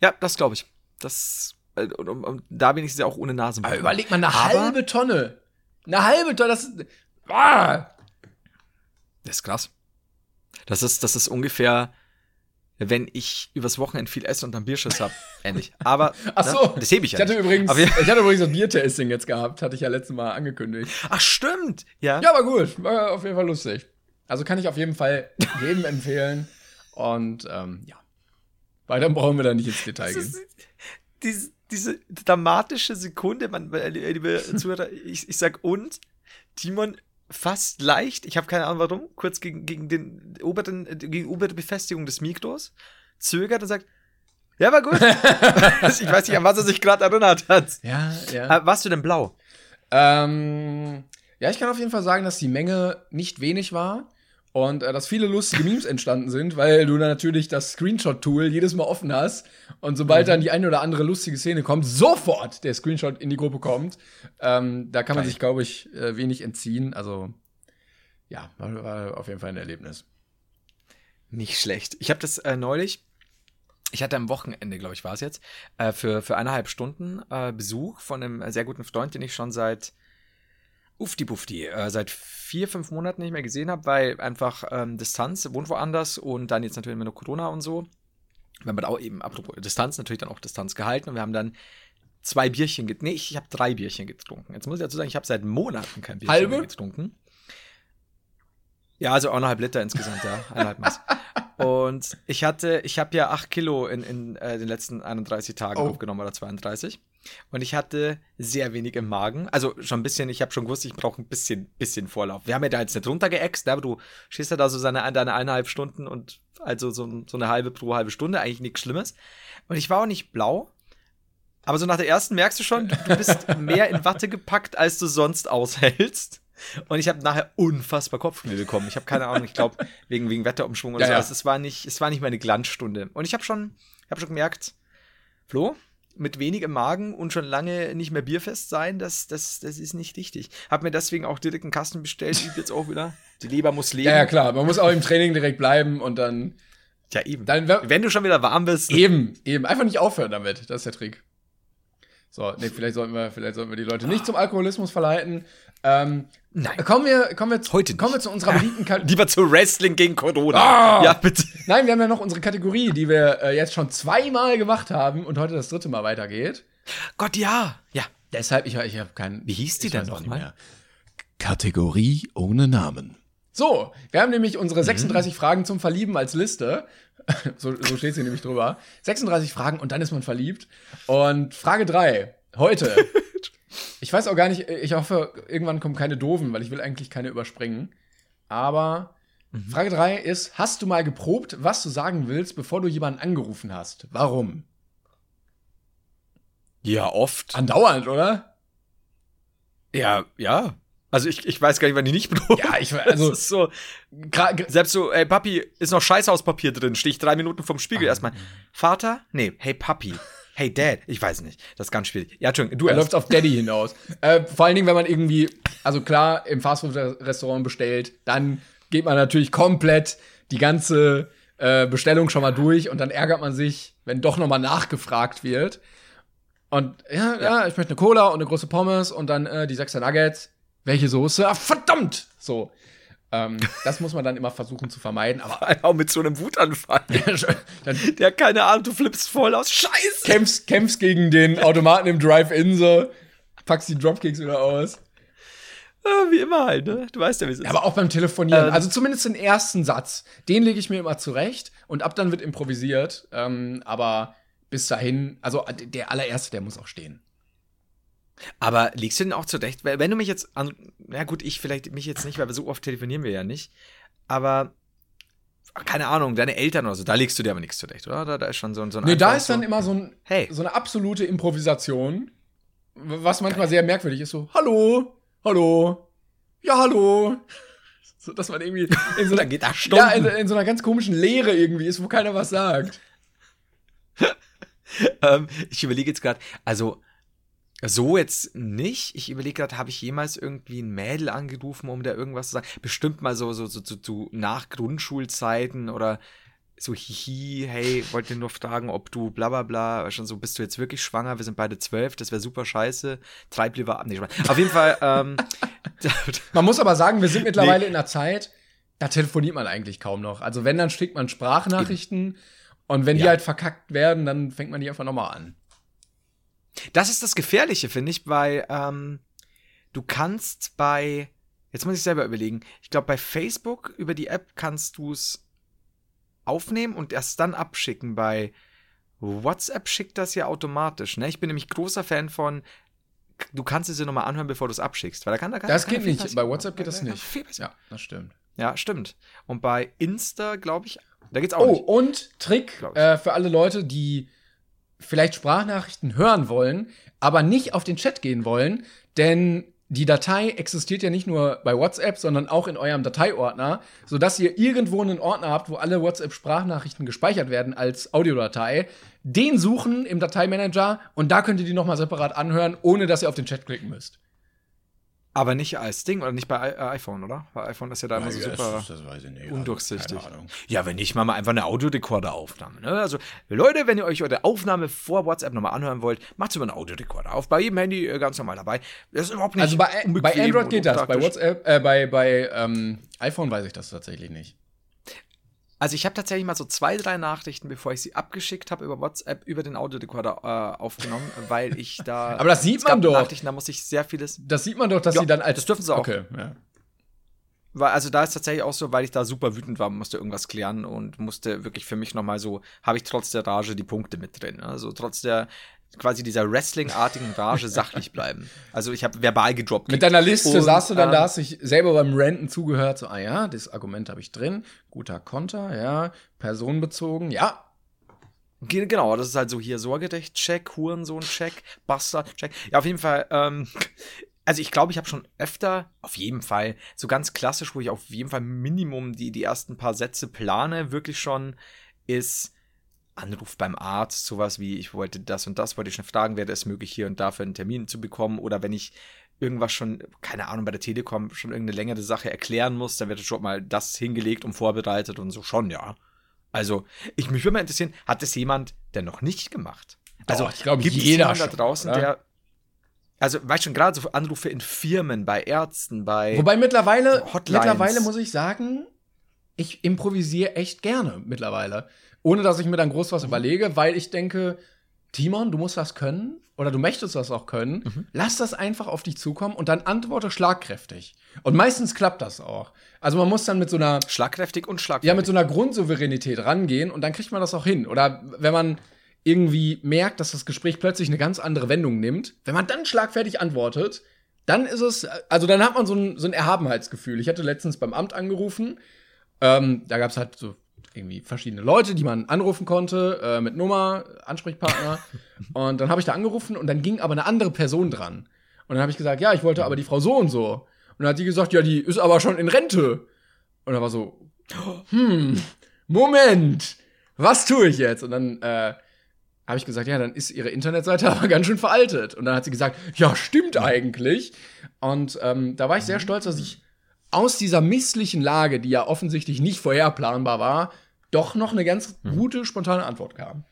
Ja, das glaube ich. Das äh, und, und, und da bin ich ja auch ohne Nase. Aber überleg mal, eine Aber- halbe Tonne. Eine halbe Tonne, das ist. Ah! Das ist krass. Das ist, das ist ungefähr, wenn ich übers Wochenende viel esse und dann Bierschiss hab. Ähnlich. Aber Ach so. ne, das hebe ich ja. Ich hatte nicht. übrigens, Aber, ich hatte übrigens das Biertasting jetzt gehabt, hatte ich ja letztes Mal angekündigt. ach, stimmt. Ja. Ja, aber gut, war auf jeden Fall lustig. Also kann ich auf jeden Fall jedem empfehlen. Und ähm, ja. Weiter brauchen wir da nicht ins Detail gehen. diese, diese dramatische Sekunde, man, äh, liebe Zuhörer, ich, ich sag und, Timon fast leicht, ich habe keine Ahnung warum, kurz gegen, gegen den oberen, gegenüber der Befestigung des Mikros, zögert und sagt, ja, war gut. ich weiß nicht, an was er sich gerade erinnert hat. Ja, ja. Äh, warst du denn blau? Ähm, ja, ich kann auf jeden Fall sagen, dass die Menge nicht wenig war und äh, dass viele lustige Memes entstanden sind, weil du dann natürlich das Screenshot-Tool jedes Mal offen hast und sobald dann die eine oder andere lustige Szene kommt, sofort der Screenshot in die Gruppe kommt. Ähm, da kann man Geil. sich, glaube ich, äh, wenig entziehen. Also ja, war, war auf jeden Fall ein Erlebnis. Nicht schlecht. Ich habe das äh, neulich, ich hatte am Wochenende, glaube ich, war es jetzt, äh, für, für eineinhalb Stunden äh, Besuch von einem sehr guten Freund, den ich schon seit Ufti Bufti, äh, seit vier, fünf Monaten nicht mehr gesehen habe, weil einfach ähm, Distanz, wohnt woanders und dann jetzt natürlich immer noch Corona und so. Wir haben dann auch eben, apropos Distanz, natürlich dann auch Distanz gehalten und wir haben dann zwei Bierchen getrunken. Nee, ich habe drei Bierchen getrunken. Jetzt muss ich dazu sagen, ich habe seit Monaten kein Bierchen Halbe? mehr getrunken. Ja, also eineinhalb Liter insgesamt, ja. Eineinhalb Maß. Und ich hatte, ich habe ja acht Kilo in, in äh, den letzten 31 Tagen Oh. aufgenommen oder 32. Und ich hatte sehr wenig im Magen. Also schon ein bisschen, ich habe schon gewusst, ich brauche ein bisschen, bisschen Vorlauf. Wir haben ja da jetzt nicht runtergeäxt, aber du stehst ja da so seine, deine eineinhalb Stunden und also so, so eine halbe pro halbe Stunde, eigentlich nichts Schlimmes. Und ich war auch nicht blau. Aber so nach der ersten merkst du schon, du, du bist mehr in Watte gepackt, als du sonst aushältst. Und ich habe nachher unfassbar Kopfkino bekommen. Ich habe keine Ahnung, ich glaube wegen wegen Wetterumschwung oder Ja, so. ja. Also es war nicht, es war nicht meine Glanzstunde. Und ich habe schon, habe schon gemerkt, Flo, mit wenig im Magen und schon lange nicht mehr bierfest sein, das, das, das ist nicht richtig. Hab mir deswegen auch direkt einen Kasten bestellt, jetzt auch wieder. Die Leber muss leben. Ja, ja, klar. Man muss auch im Training direkt bleiben und dann. Ja, eben. dann Wenn du schon wieder warm bist. Eben, eben. Einfach nicht aufhören damit. Das ist der Trick. So, nee, vielleicht sollten wir, vielleicht sollten wir die Leute nicht zum Alkoholismus verleiten. Ähm, Nein. Kommen wir, kommen wir, zu- Heute kommen wir nicht. zu unserer beliebten Kategorie. Lieber zu Wrestling gegen Corona. Ah! Ja, bitte. Nein, wir haben ja noch unsere Kategorie, die wir äh, jetzt schon zweimal gemacht haben und heute das dritte Mal weitergeht. Gott, ja. Ja. Deshalb, ich, ich habe keinen. Wie hieß die ich denn weiß auch nicht nochmal? mehr. Kategorie ohne Namen. So, wir haben nämlich unsere 36 Fragen zum Verlieben als Liste. So, so steht sie nämlich drüber. 36 Fragen und dann ist man verliebt. Und Frage 3, heute. Ich weiß auch gar nicht, ich hoffe, irgendwann kommen keine doofen, weil ich will eigentlich keine überspringen. Aber Frage 3 ist, hast du mal geprobt, was du sagen willst, bevor du jemanden angerufen hast? Warum? Ja, oft. Andauernd, oder? Ja, ja. Also ich, ich weiß gar nicht, wann die nicht proben. Ja, ich also das ist so. Selbst so, ey Papi, ist noch Scheißhauspapier drin. Stehe ich drei Minuten vom Spiegel erstmal. Vater? Nee, hey Papi. Hey Dad. Ich weiß nicht. Das ist ganz schwierig. Ja, Entschuldigung, du Er läuft auf Daddy hinaus. äh, vor allen Dingen, wenn man irgendwie, also klar, im Fastfood-Restaurant bestellt, dann geht man natürlich komplett die ganze äh, Bestellung schon mal durch und dann ärgert man sich, wenn doch nochmal nachgefragt wird. Und ja, ja, ich möchte eine Cola und eine große Pommes und dann äh, die Sechser Nuggets. Welche Soße? Ah, verdammt! So. Ähm, das muss man dann immer versuchen zu vermeiden. Aber Auch mit so einem Wutanfall. dann Der hat keine Ahnung, du flippst voll aus. Scheiße! kämpfst, kämpfst gegen den Automaten im Drive-In so, packst die Dropkicks wieder aus. Ja, wie immer halt, ne? Du weißt ja, wie es ist. Aber auch beim Telefonieren. Ähm. also zumindest den ersten Satz, den lege ich mir immer zurecht und ab dann wird improvisiert. Ähm, aber bis dahin, also äh, der allererste, der muss auch stehen. Aber liegst du denn auch zurecht? Wenn du mich jetzt an. Ja, gut, ich vielleicht mich jetzt nicht, weil wir so oft telefonieren wir ja nicht. Aber. Keine Ahnung, deine Eltern oder so, da legst du dir aber nichts zurecht, oder? Da, da ist schon so, ein- so ein Nee, da ist dann so, immer so, ein, Hey. so eine absolute Improvisation, was manchmal sehr merkwürdig ist. So, hallo, hallo, ja, hallo. So, dass man irgendwie in so einer, geht das ja, in, Stunden. in so einer ganz komischen Leere irgendwie ist, wo keiner was sagt. ähm, ich überlege jetzt gerade, also so jetzt nicht. Ich überlege gerade, habe ich jemals irgendwie ein Mädel angerufen, um da irgendwas zu sagen? Bestimmt mal so, so, so, so, so nach Grundschulzeiten oder so hihi, hey, wollte nur fragen, ob du bla bla bla, schon so, bist du jetzt wirklich schwanger? Wir sind beide zwölf, das wäre super scheiße. Treib lieber ab. Nee, auf jeden Fall, ähm, Man muss aber sagen, wir sind mittlerweile nee. in einer Zeit, da telefoniert man eigentlich kaum noch. Also wenn, dann schickt man Sprachnachrichten Eben. und wenn ja. die halt verkackt werden, dann fängt man die einfach nochmal an. Das ist das Gefährliche, finde ich, weil ähm, du kannst bei, jetzt muss ich selber überlegen, ich glaube bei Facebook über die App kannst du es aufnehmen und erst dann abschicken. Bei WhatsApp schickt das ja automatisch. Ne? Ich bin nämlich großer Fan von, du kannst es dir nochmal anhören, bevor du es abschickst. Weil da kann, da kann, das geht nicht. Bei WhatsApp geht das nicht. Ja, das stimmt. Ja, stimmt. Und bei Insta, glaube ich, da geht's auch oh, nicht. Oh, und Trick äh, für alle Leute, die vielleicht Sprachnachrichten hören wollen, aber nicht auf den Chat gehen wollen, denn die Datei existiert ja nicht nur bei WhatsApp, sondern auch in eurem Dateiordner, sodass ihr irgendwo einen Ordner habt, wo alle WhatsApp-Sprachnachrichten gespeichert werden als Audiodatei. Den suchen im Dateimanager und da könnt ihr die nochmal separat anhören, ohne dass ihr auf den Chat klicken müsst. Aber nicht als Ding oder nicht bei äh, iPhone, oder? Bei iPhone ist ja da immer so super nicht, also undurchsichtig. Ja, wenn nicht, machen wir einfach eine Audiorekorder-Aufnahme. Ne? Also, Leute, wenn ihr euch eure Aufnahme vor WhatsApp nochmal anhören wollt, macht über einen Audiorekorder auf. Bei jedem Handy äh, ganz normal dabei. Das ist überhaupt nicht Also bei, bei Android geht das, bei WhatsApp, äh, bei, bei ähm, iPhone weiß ich das tatsächlich nicht. Also ich habe tatsächlich mal so zwei, drei Nachrichten, bevor ich sie abgeschickt habe über WhatsApp, über den Audiorekorder äh, aufgenommen, weil ich da. Aber das sieht man doch. Nachrichten, da muss ich sehr vieles. Das sieht man doch, dass ja, sie dann als. Das dürfen sie auch. Okay, ja. Weil, also da ist tatsächlich auch so, weil ich da super wütend war, musste irgendwas klären und musste wirklich für mich nochmal so, habe ich trotz der Rage die Punkte mit drin. Also trotz der, quasi dieser Wrestling-artigen Rage sachlich bleiben. Also ich habe verbal gedroppt. Mit deiner Liste und, saßt du dann ähm, da, hast dich selber beim Ranten zugehört, so, ah ja, das Argument habe ich drin, guter Konter, ja, personenbezogen, ja. Genau, das ist halt so hier Sorgerecht-Check, Hurensohn-Check, Bastard-Check. Ja, auf jeden Fall, ähm, also ich glaube, ich habe schon öfter, auf jeden Fall, so ganz klassisch, wo ich auf jeden Fall Minimum die, die ersten paar Sätze plane, wirklich schon, ist Anruf beim Arzt, sowas wie, ich wollte das und das, wollte ich schon fragen, wäre es möglich, hier und dafür einen Termin zu bekommen? Oder wenn ich irgendwas schon, keine Ahnung, bei der Telekom schon irgendeine längere Sache erklären muss, dann wird schon mal das hingelegt und vorbereitet und so schon, ja. Also, ich mich würde mal interessieren, hat es jemand denn noch nicht gemacht? Also, Doch, ich glaube, gibt jeder es jemanden da draußen, oder? der also, weißt schon, gerade so Anrufe in Firmen, bei Ärzten, bei Wobei mittlerweile, Hotlines. mittlerweile muss ich sagen, ich improvisiere echt gerne mittlerweile ohne dass ich mir dann groß was mhm. überlege, weil ich denke, Timon, du musst das können oder du möchtest das auch können. Mhm. Lass das einfach auf dich zukommen und dann antworte schlagkräftig. Und meistens klappt das auch. Also man muss dann mit so einer schlagkräftig und schlagkräftig. Ja, mit so einer Grundsouveränität rangehen und dann kriegt man das auch hin. Oder wenn man irgendwie merkt, dass das Gespräch plötzlich eine ganz andere Wendung nimmt, wenn man dann schlagfertig antwortet, dann ist es, also dann hat man so ein, so ein Erhabenheitsgefühl. Ich hatte letztens beim Amt angerufen, ähm, da gab es halt so irgendwie verschiedene Leute, die man anrufen konnte, äh, mit Nummer, Ansprechpartner. und dann habe ich da angerufen und dann ging aber eine andere Person dran. Und dann habe ich gesagt, ja, ich wollte aber die Frau so und so. Und dann hat die gesagt, ja, die ist aber schon in Rente. Und da war so, hm, Moment, was tue ich jetzt? Und dann äh, habe ich gesagt, ja, dann ist ihre Internetseite aber ganz schön veraltet. Und dann hat sie gesagt, ja, stimmt eigentlich. Und ähm, da war ich sehr stolz, dass ich aus dieser misslichen Lage, die ja offensichtlich nicht vorherplanbar war, doch noch eine ganz mhm. gute, spontane Antwort kam.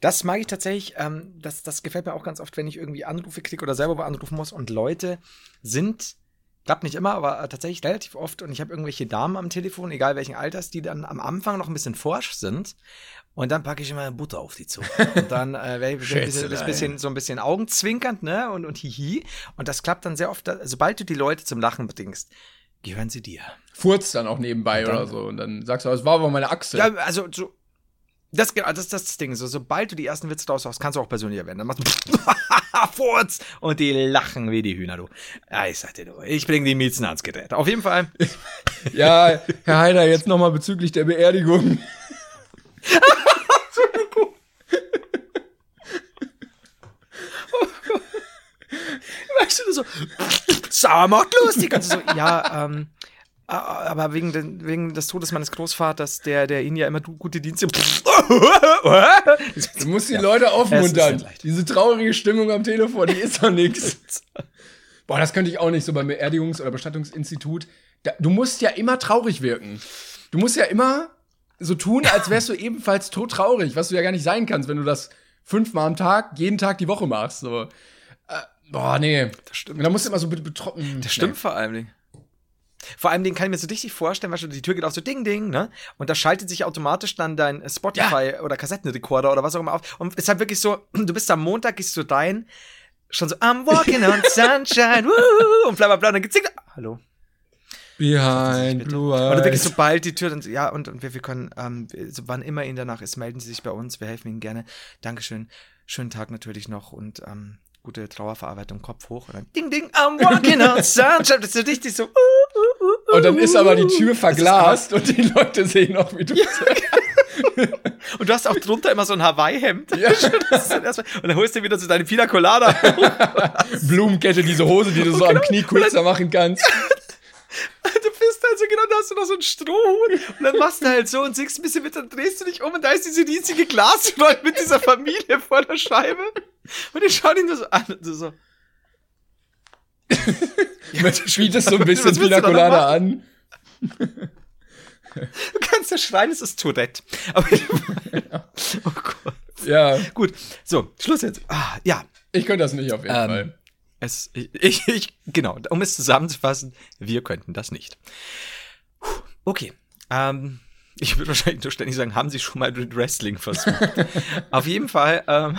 Das mag ich tatsächlich, ähm, das, das gefällt mir auch ganz oft, wenn ich irgendwie Anrufe kriege oder selber anrufen muss und Leute sind, klappt nicht immer, aber tatsächlich relativ oft und ich habe irgendwelche Damen am Telefon, egal welchen Alters, die dann am Anfang noch ein bisschen forsch sind und dann packe ich immer Butter auf die Zunge. Und dann äh, werde ich Schätze, das bisschen, so ein bisschen augenzwinkernd, ne? Und, und hihi. Und das klappt dann sehr oft, sobald du die Leute zum Lachen bedingst, gehören sie dir. Furzt dann auch nebenbei dann, oder so. Und dann sagst du, es war aber meine Achse. Ja, also so. Das, das, ist das Ding. So, sobald du die ersten Witze draus hast, kannst du auch persönlicher werden. Dann machst du Furz und die lachen wie die Hühner, du. Ja, ich sagte du, ich bringe die Miezen ans Gerät. Auf jeden Fall. ja, Herr Heider, jetzt nochmal bezüglich der Beerdigung. weißt du, so, Sauer macht lustig. Und so, ja, ähm, Aber wegen, den, wegen des Todes meines Großvaters, der, der ihn ja immer gute Dienste. Du musst die Leute Es aufmuntern. Diese traurige Stimmung am Telefon, die ist doch nix. Boah, das könnte ich auch nicht so beim Beerdigungs- oder Bestattungsinstitut. Da, du musst ja immer traurig wirken. Du musst ja immer so tun, als wärst du ebenfalls todtraurig, was du ja gar nicht sein kannst, wenn du das fünfmal am Tag, jeden Tag die Woche machst. So. Äh, boah, nee. Das stimmt. Und da musst du immer so bet- betroffen. Das stimmt vor allem. Vor allem, den kann ich mir so richtig vorstellen, weil die Tür geht auf so Ding, Ding, ne? Und da schaltet sich automatisch dann dein Spotify oder Kassettenrekorder oder was auch immer auf. Und es ist halt wirklich so, du bist am Montag, gehst du dein, schon so, I'm walking on sunshine, woo, und bla bla bla, und dann geht's, hallo. Behind Bitte. blue Oder wirklich eyes. sobald die Tür dann, so, ja, und, und wir, wir können, ähm, so, wann immer Ihnen danach ist, melden Sie sich bei uns, wir helfen Ihnen gerne. Dankeschön, schönen Tag natürlich noch und, ähm, gute Trauerverarbeitung, Kopf hoch und dann Ding, Ding, I'm walking on sunshine, das ist so richtig so, uh, uh, uh, Und dann ist aber die Tür ist verglast und die Leute sehen auch, wie du Und du hast auch drunter immer so ein Hawaii-Hemd. Ja. Und dann holst du wieder so deine Pina Colada. Blumenkette, diese Hose, die du so am Knie kürzer machen kannst. Du bist halt so genau, da hast du noch so einen Strohhut. Und dann machst du halt so und singst ein bisschen mit, dann drehst du dich um und da ist diese riesige Glasfront mit dieser Familie vor der Scheibe. Und die schauen ihn nur so an und du so. Spielt es so ein bisschen Pina Colada an. Du kannst ja schreien, es ist Tourette. Aber oh Gott. Ja, Gut, so, Schluss jetzt. Ah, ja, ich könnte das nicht auf jeden Ähm, Fall. Es, ich, ich, genau, um es zusammenzufassen, wir könnten das nicht. Puh, Okay. Ähm, ich würde wahrscheinlich nur ständig sagen, haben Sie schon mal mit Wrestling versucht? Auf jeden Fall. Ähm,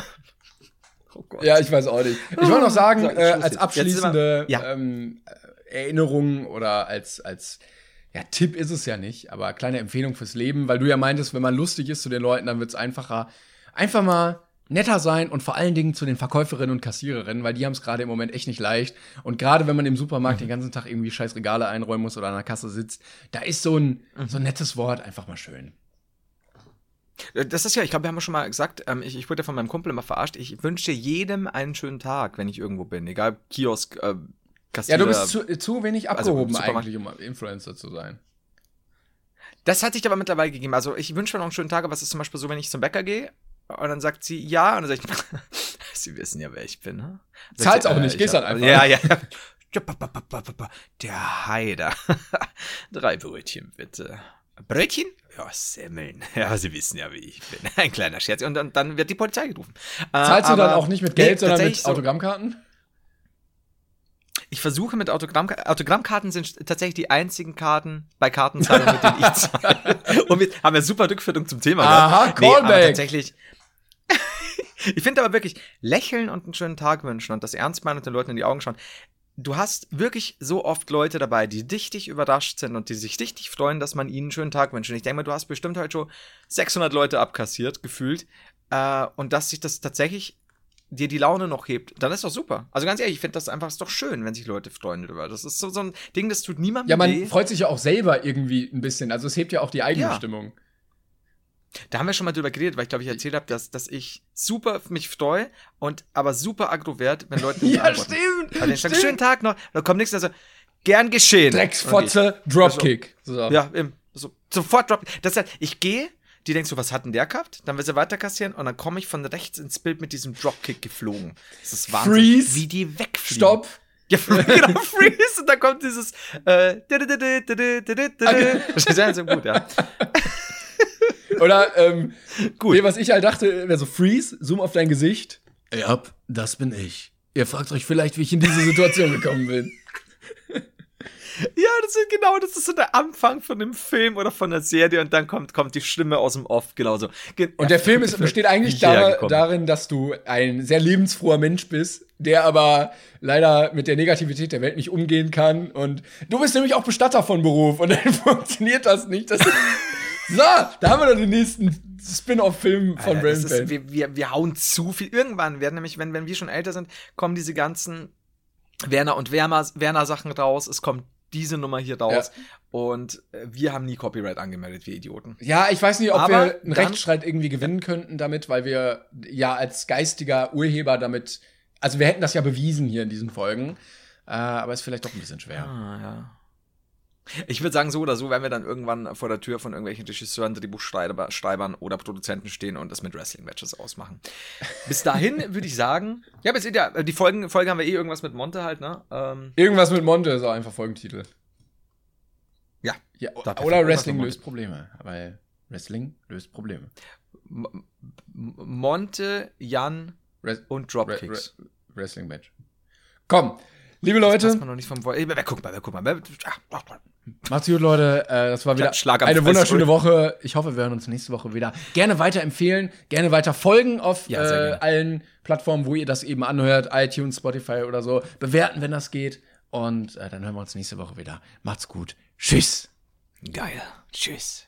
oh Gott. Ja, ich weiß auch nicht. Ich wollte noch sagen, So, äh, als abschließende wir- ja. ähm, Erinnerung oder als, als ja, Tipp ist es ja nicht, aber kleine Empfehlung fürs Leben, weil du ja meintest, wenn man lustig ist zu den Leuten, dann wird es einfacher. Einfach mal netter sein und vor allen Dingen zu den Verkäuferinnen und Kassiererinnen, weil die haben es gerade im Moment echt nicht leicht. Und gerade wenn man im Supermarkt den ganzen Tag irgendwie scheiß Regale einräumen muss oder an der Kasse sitzt, da ist so ein, so ein nettes Wort einfach mal schön. Äh, Das ist ja, ich glaube, wir haben ja schon mal gesagt, ähm, ich, ich wurde ja von meinem Kumpel immer verarscht, ich wünsche jedem einen schönen Tag, wenn ich irgendwo bin. Egal, Kiosk, äh, Ja, Kassierer. du bist zu, zu wenig Also, abgehoben Supermarkt. eigentlich, um Influencer zu sein. Das hat sich aber mittlerweile gegeben. Also ich wünsche mir noch einen schönen Tag, aber es ist zum Beispiel so, wenn ich zum Bäcker gehe und dann sagt sie ja und dann sage ich, Sie wissen ja, wer ich bin, ne? Zahlt's auch nicht, ich gehst halt einfach. Ja, ja. ja. Der Heider. Drei Brötchen, bitte. Brötchen? Ja, Semmeln. Ja, Sie wissen ja, wie ich bin. Ein kleiner Scherz. Und dann, dann wird die Polizei gerufen. Äh, Zahlst du dann auch nicht mit Geld, Nee, sondern mit so. Autogrammkarten? Ich versuche mit Autogramm Autogrammkarten sind tatsächlich die einzigen Karten bei Kartenzahlungen, mit denen ich zahle. Und wir haben ja super Rückführung zum Thema. Aha, gehabt. aber Callback. tatsächlich. Ich finde aber wirklich, lächeln und einen schönen Tag wünschen und das ernst meinen und den Leuten in die Augen schauen. Du hast wirklich so oft Leute dabei, die richtig überrascht sind und die sich richtig freuen, dass man ihnen einen schönen Tag wünscht. Und ich denke mal, du hast bestimmt heute schon 600 Leute abkassiert, gefühlt. Äh, und dass sich das tatsächlich dir die Laune noch hebt, dann ist doch super. Also ganz ehrlich, ich finde das einfach ist doch schön, wenn sich Leute freuen darüber. Das ist so, so ein Ding, das tut niemandem Ja, man weh. freut sich ja auch selber irgendwie ein bisschen. Also es hebt ja auch die eigene Ja. Stimmung. Da haben wir schon mal drüber geredet, weil ich glaube, ich erzählt habe, dass, dass ich super mich freue und aber super aggro werd, wenn Leute nicht antworten. stimmt. Also ich sage, schönen Tag noch, dann kommt nichts, also gern geschehen. Drecksfotze, Dropkick. So. Und ich- Ja, eben, so, sofort drop. Das heißt, ich gehe, die denkst so, was hat denn der gehabt? Dann will sie weiter kassieren und dann komme ich von rechts ins Bild mit diesem Dropkick geflogen. Das ist Wahnsinn. Freeze. Wie die wegfliegen. Stopp. Ja, genau, Freeze. Und dann kommt dieses. Äh, das ist ja so gut, ja. Oder, ähm, Gut. Nee, was ich halt dachte, wäre so Freeze, Zoom auf dein Gesicht. Ja, das bin ich. Ihr fragt euch vielleicht, wie ich in diese Situation gekommen bin. Ja, das ist genau, das ist so der Anfang von dem Film oder von der Serie und dann kommt, kommt die Stimme aus dem Off, genauso. Ge Und der Film ist, besteht eigentlich gekommen. darin, dass du ein sehr lebensfroher Mensch bist, der aber leider mit der Negativität der Welt nicht umgehen kann. Und du bist nämlich auch Bestatter von Beruf und dann funktioniert das nicht. Das so, da haben wir doch den nächsten Spin-off-Film von ist, wir, wir, wir hauen zu viel. Irgendwann werden nämlich, wenn, wenn wir schon älter sind, kommen diese ganzen Werner und Werner, Werner Sachen raus. Es kommt diese Nummer hier raus. Und äh, wir haben nie Copyright angemeldet, wir Idioten. Ja, ich weiß nicht, ob Aber wir einen dann- Rechtsstreit irgendwie gewinnen könnten damit, weil wir ja als geistiger Urheber damit, also wir hätten das ja bewiesen hier in diesen Folgen, äh, aber ist vielleicht doch ein bisschen schwer. Ah, ja. Ich würde sagen, so oder so werden wir dann irgendwann vor der Tür von irgendwelchen Regisseuren, Drehbuchschreibern oder Produzenten stehen und das mit Wrestling-Matches ausmachen. Bis dahin würde ich sagen, ja, bis ja, die Folgen, Folge haben wir eh irgendwas mit Monte halt, ne? Ähm, Irgendwas mit Monte ist auch einfach Folgentitel. ja. Ja, oder Irgendwas Wrestling löst Probleme. Weil Wrestling löst Probleme. M- Monte, Jan Res und Re Dropkicks. Re Wrestling Match. Komm, liebe Das Leute, man noch nicht vom Ey, wer- guck mal, guck mal. Macht's gut, Leute. Äh, das war wieder Schlag eine wunderschöne sorry. Woche. Ich hoffe, wir hören uns nächste Woche wieder. Gerne weiterempfehlen, gerne weiter folgen auf Ja, äh, allen Plattformen, wo ihr das eben anhört, iTunes, Spotify oder so. Bewerten, wenn das geht. Und äh, dann hören wir uns nächste Woche wieder. Macht's gut. Tschüss. Geil. Tschüss.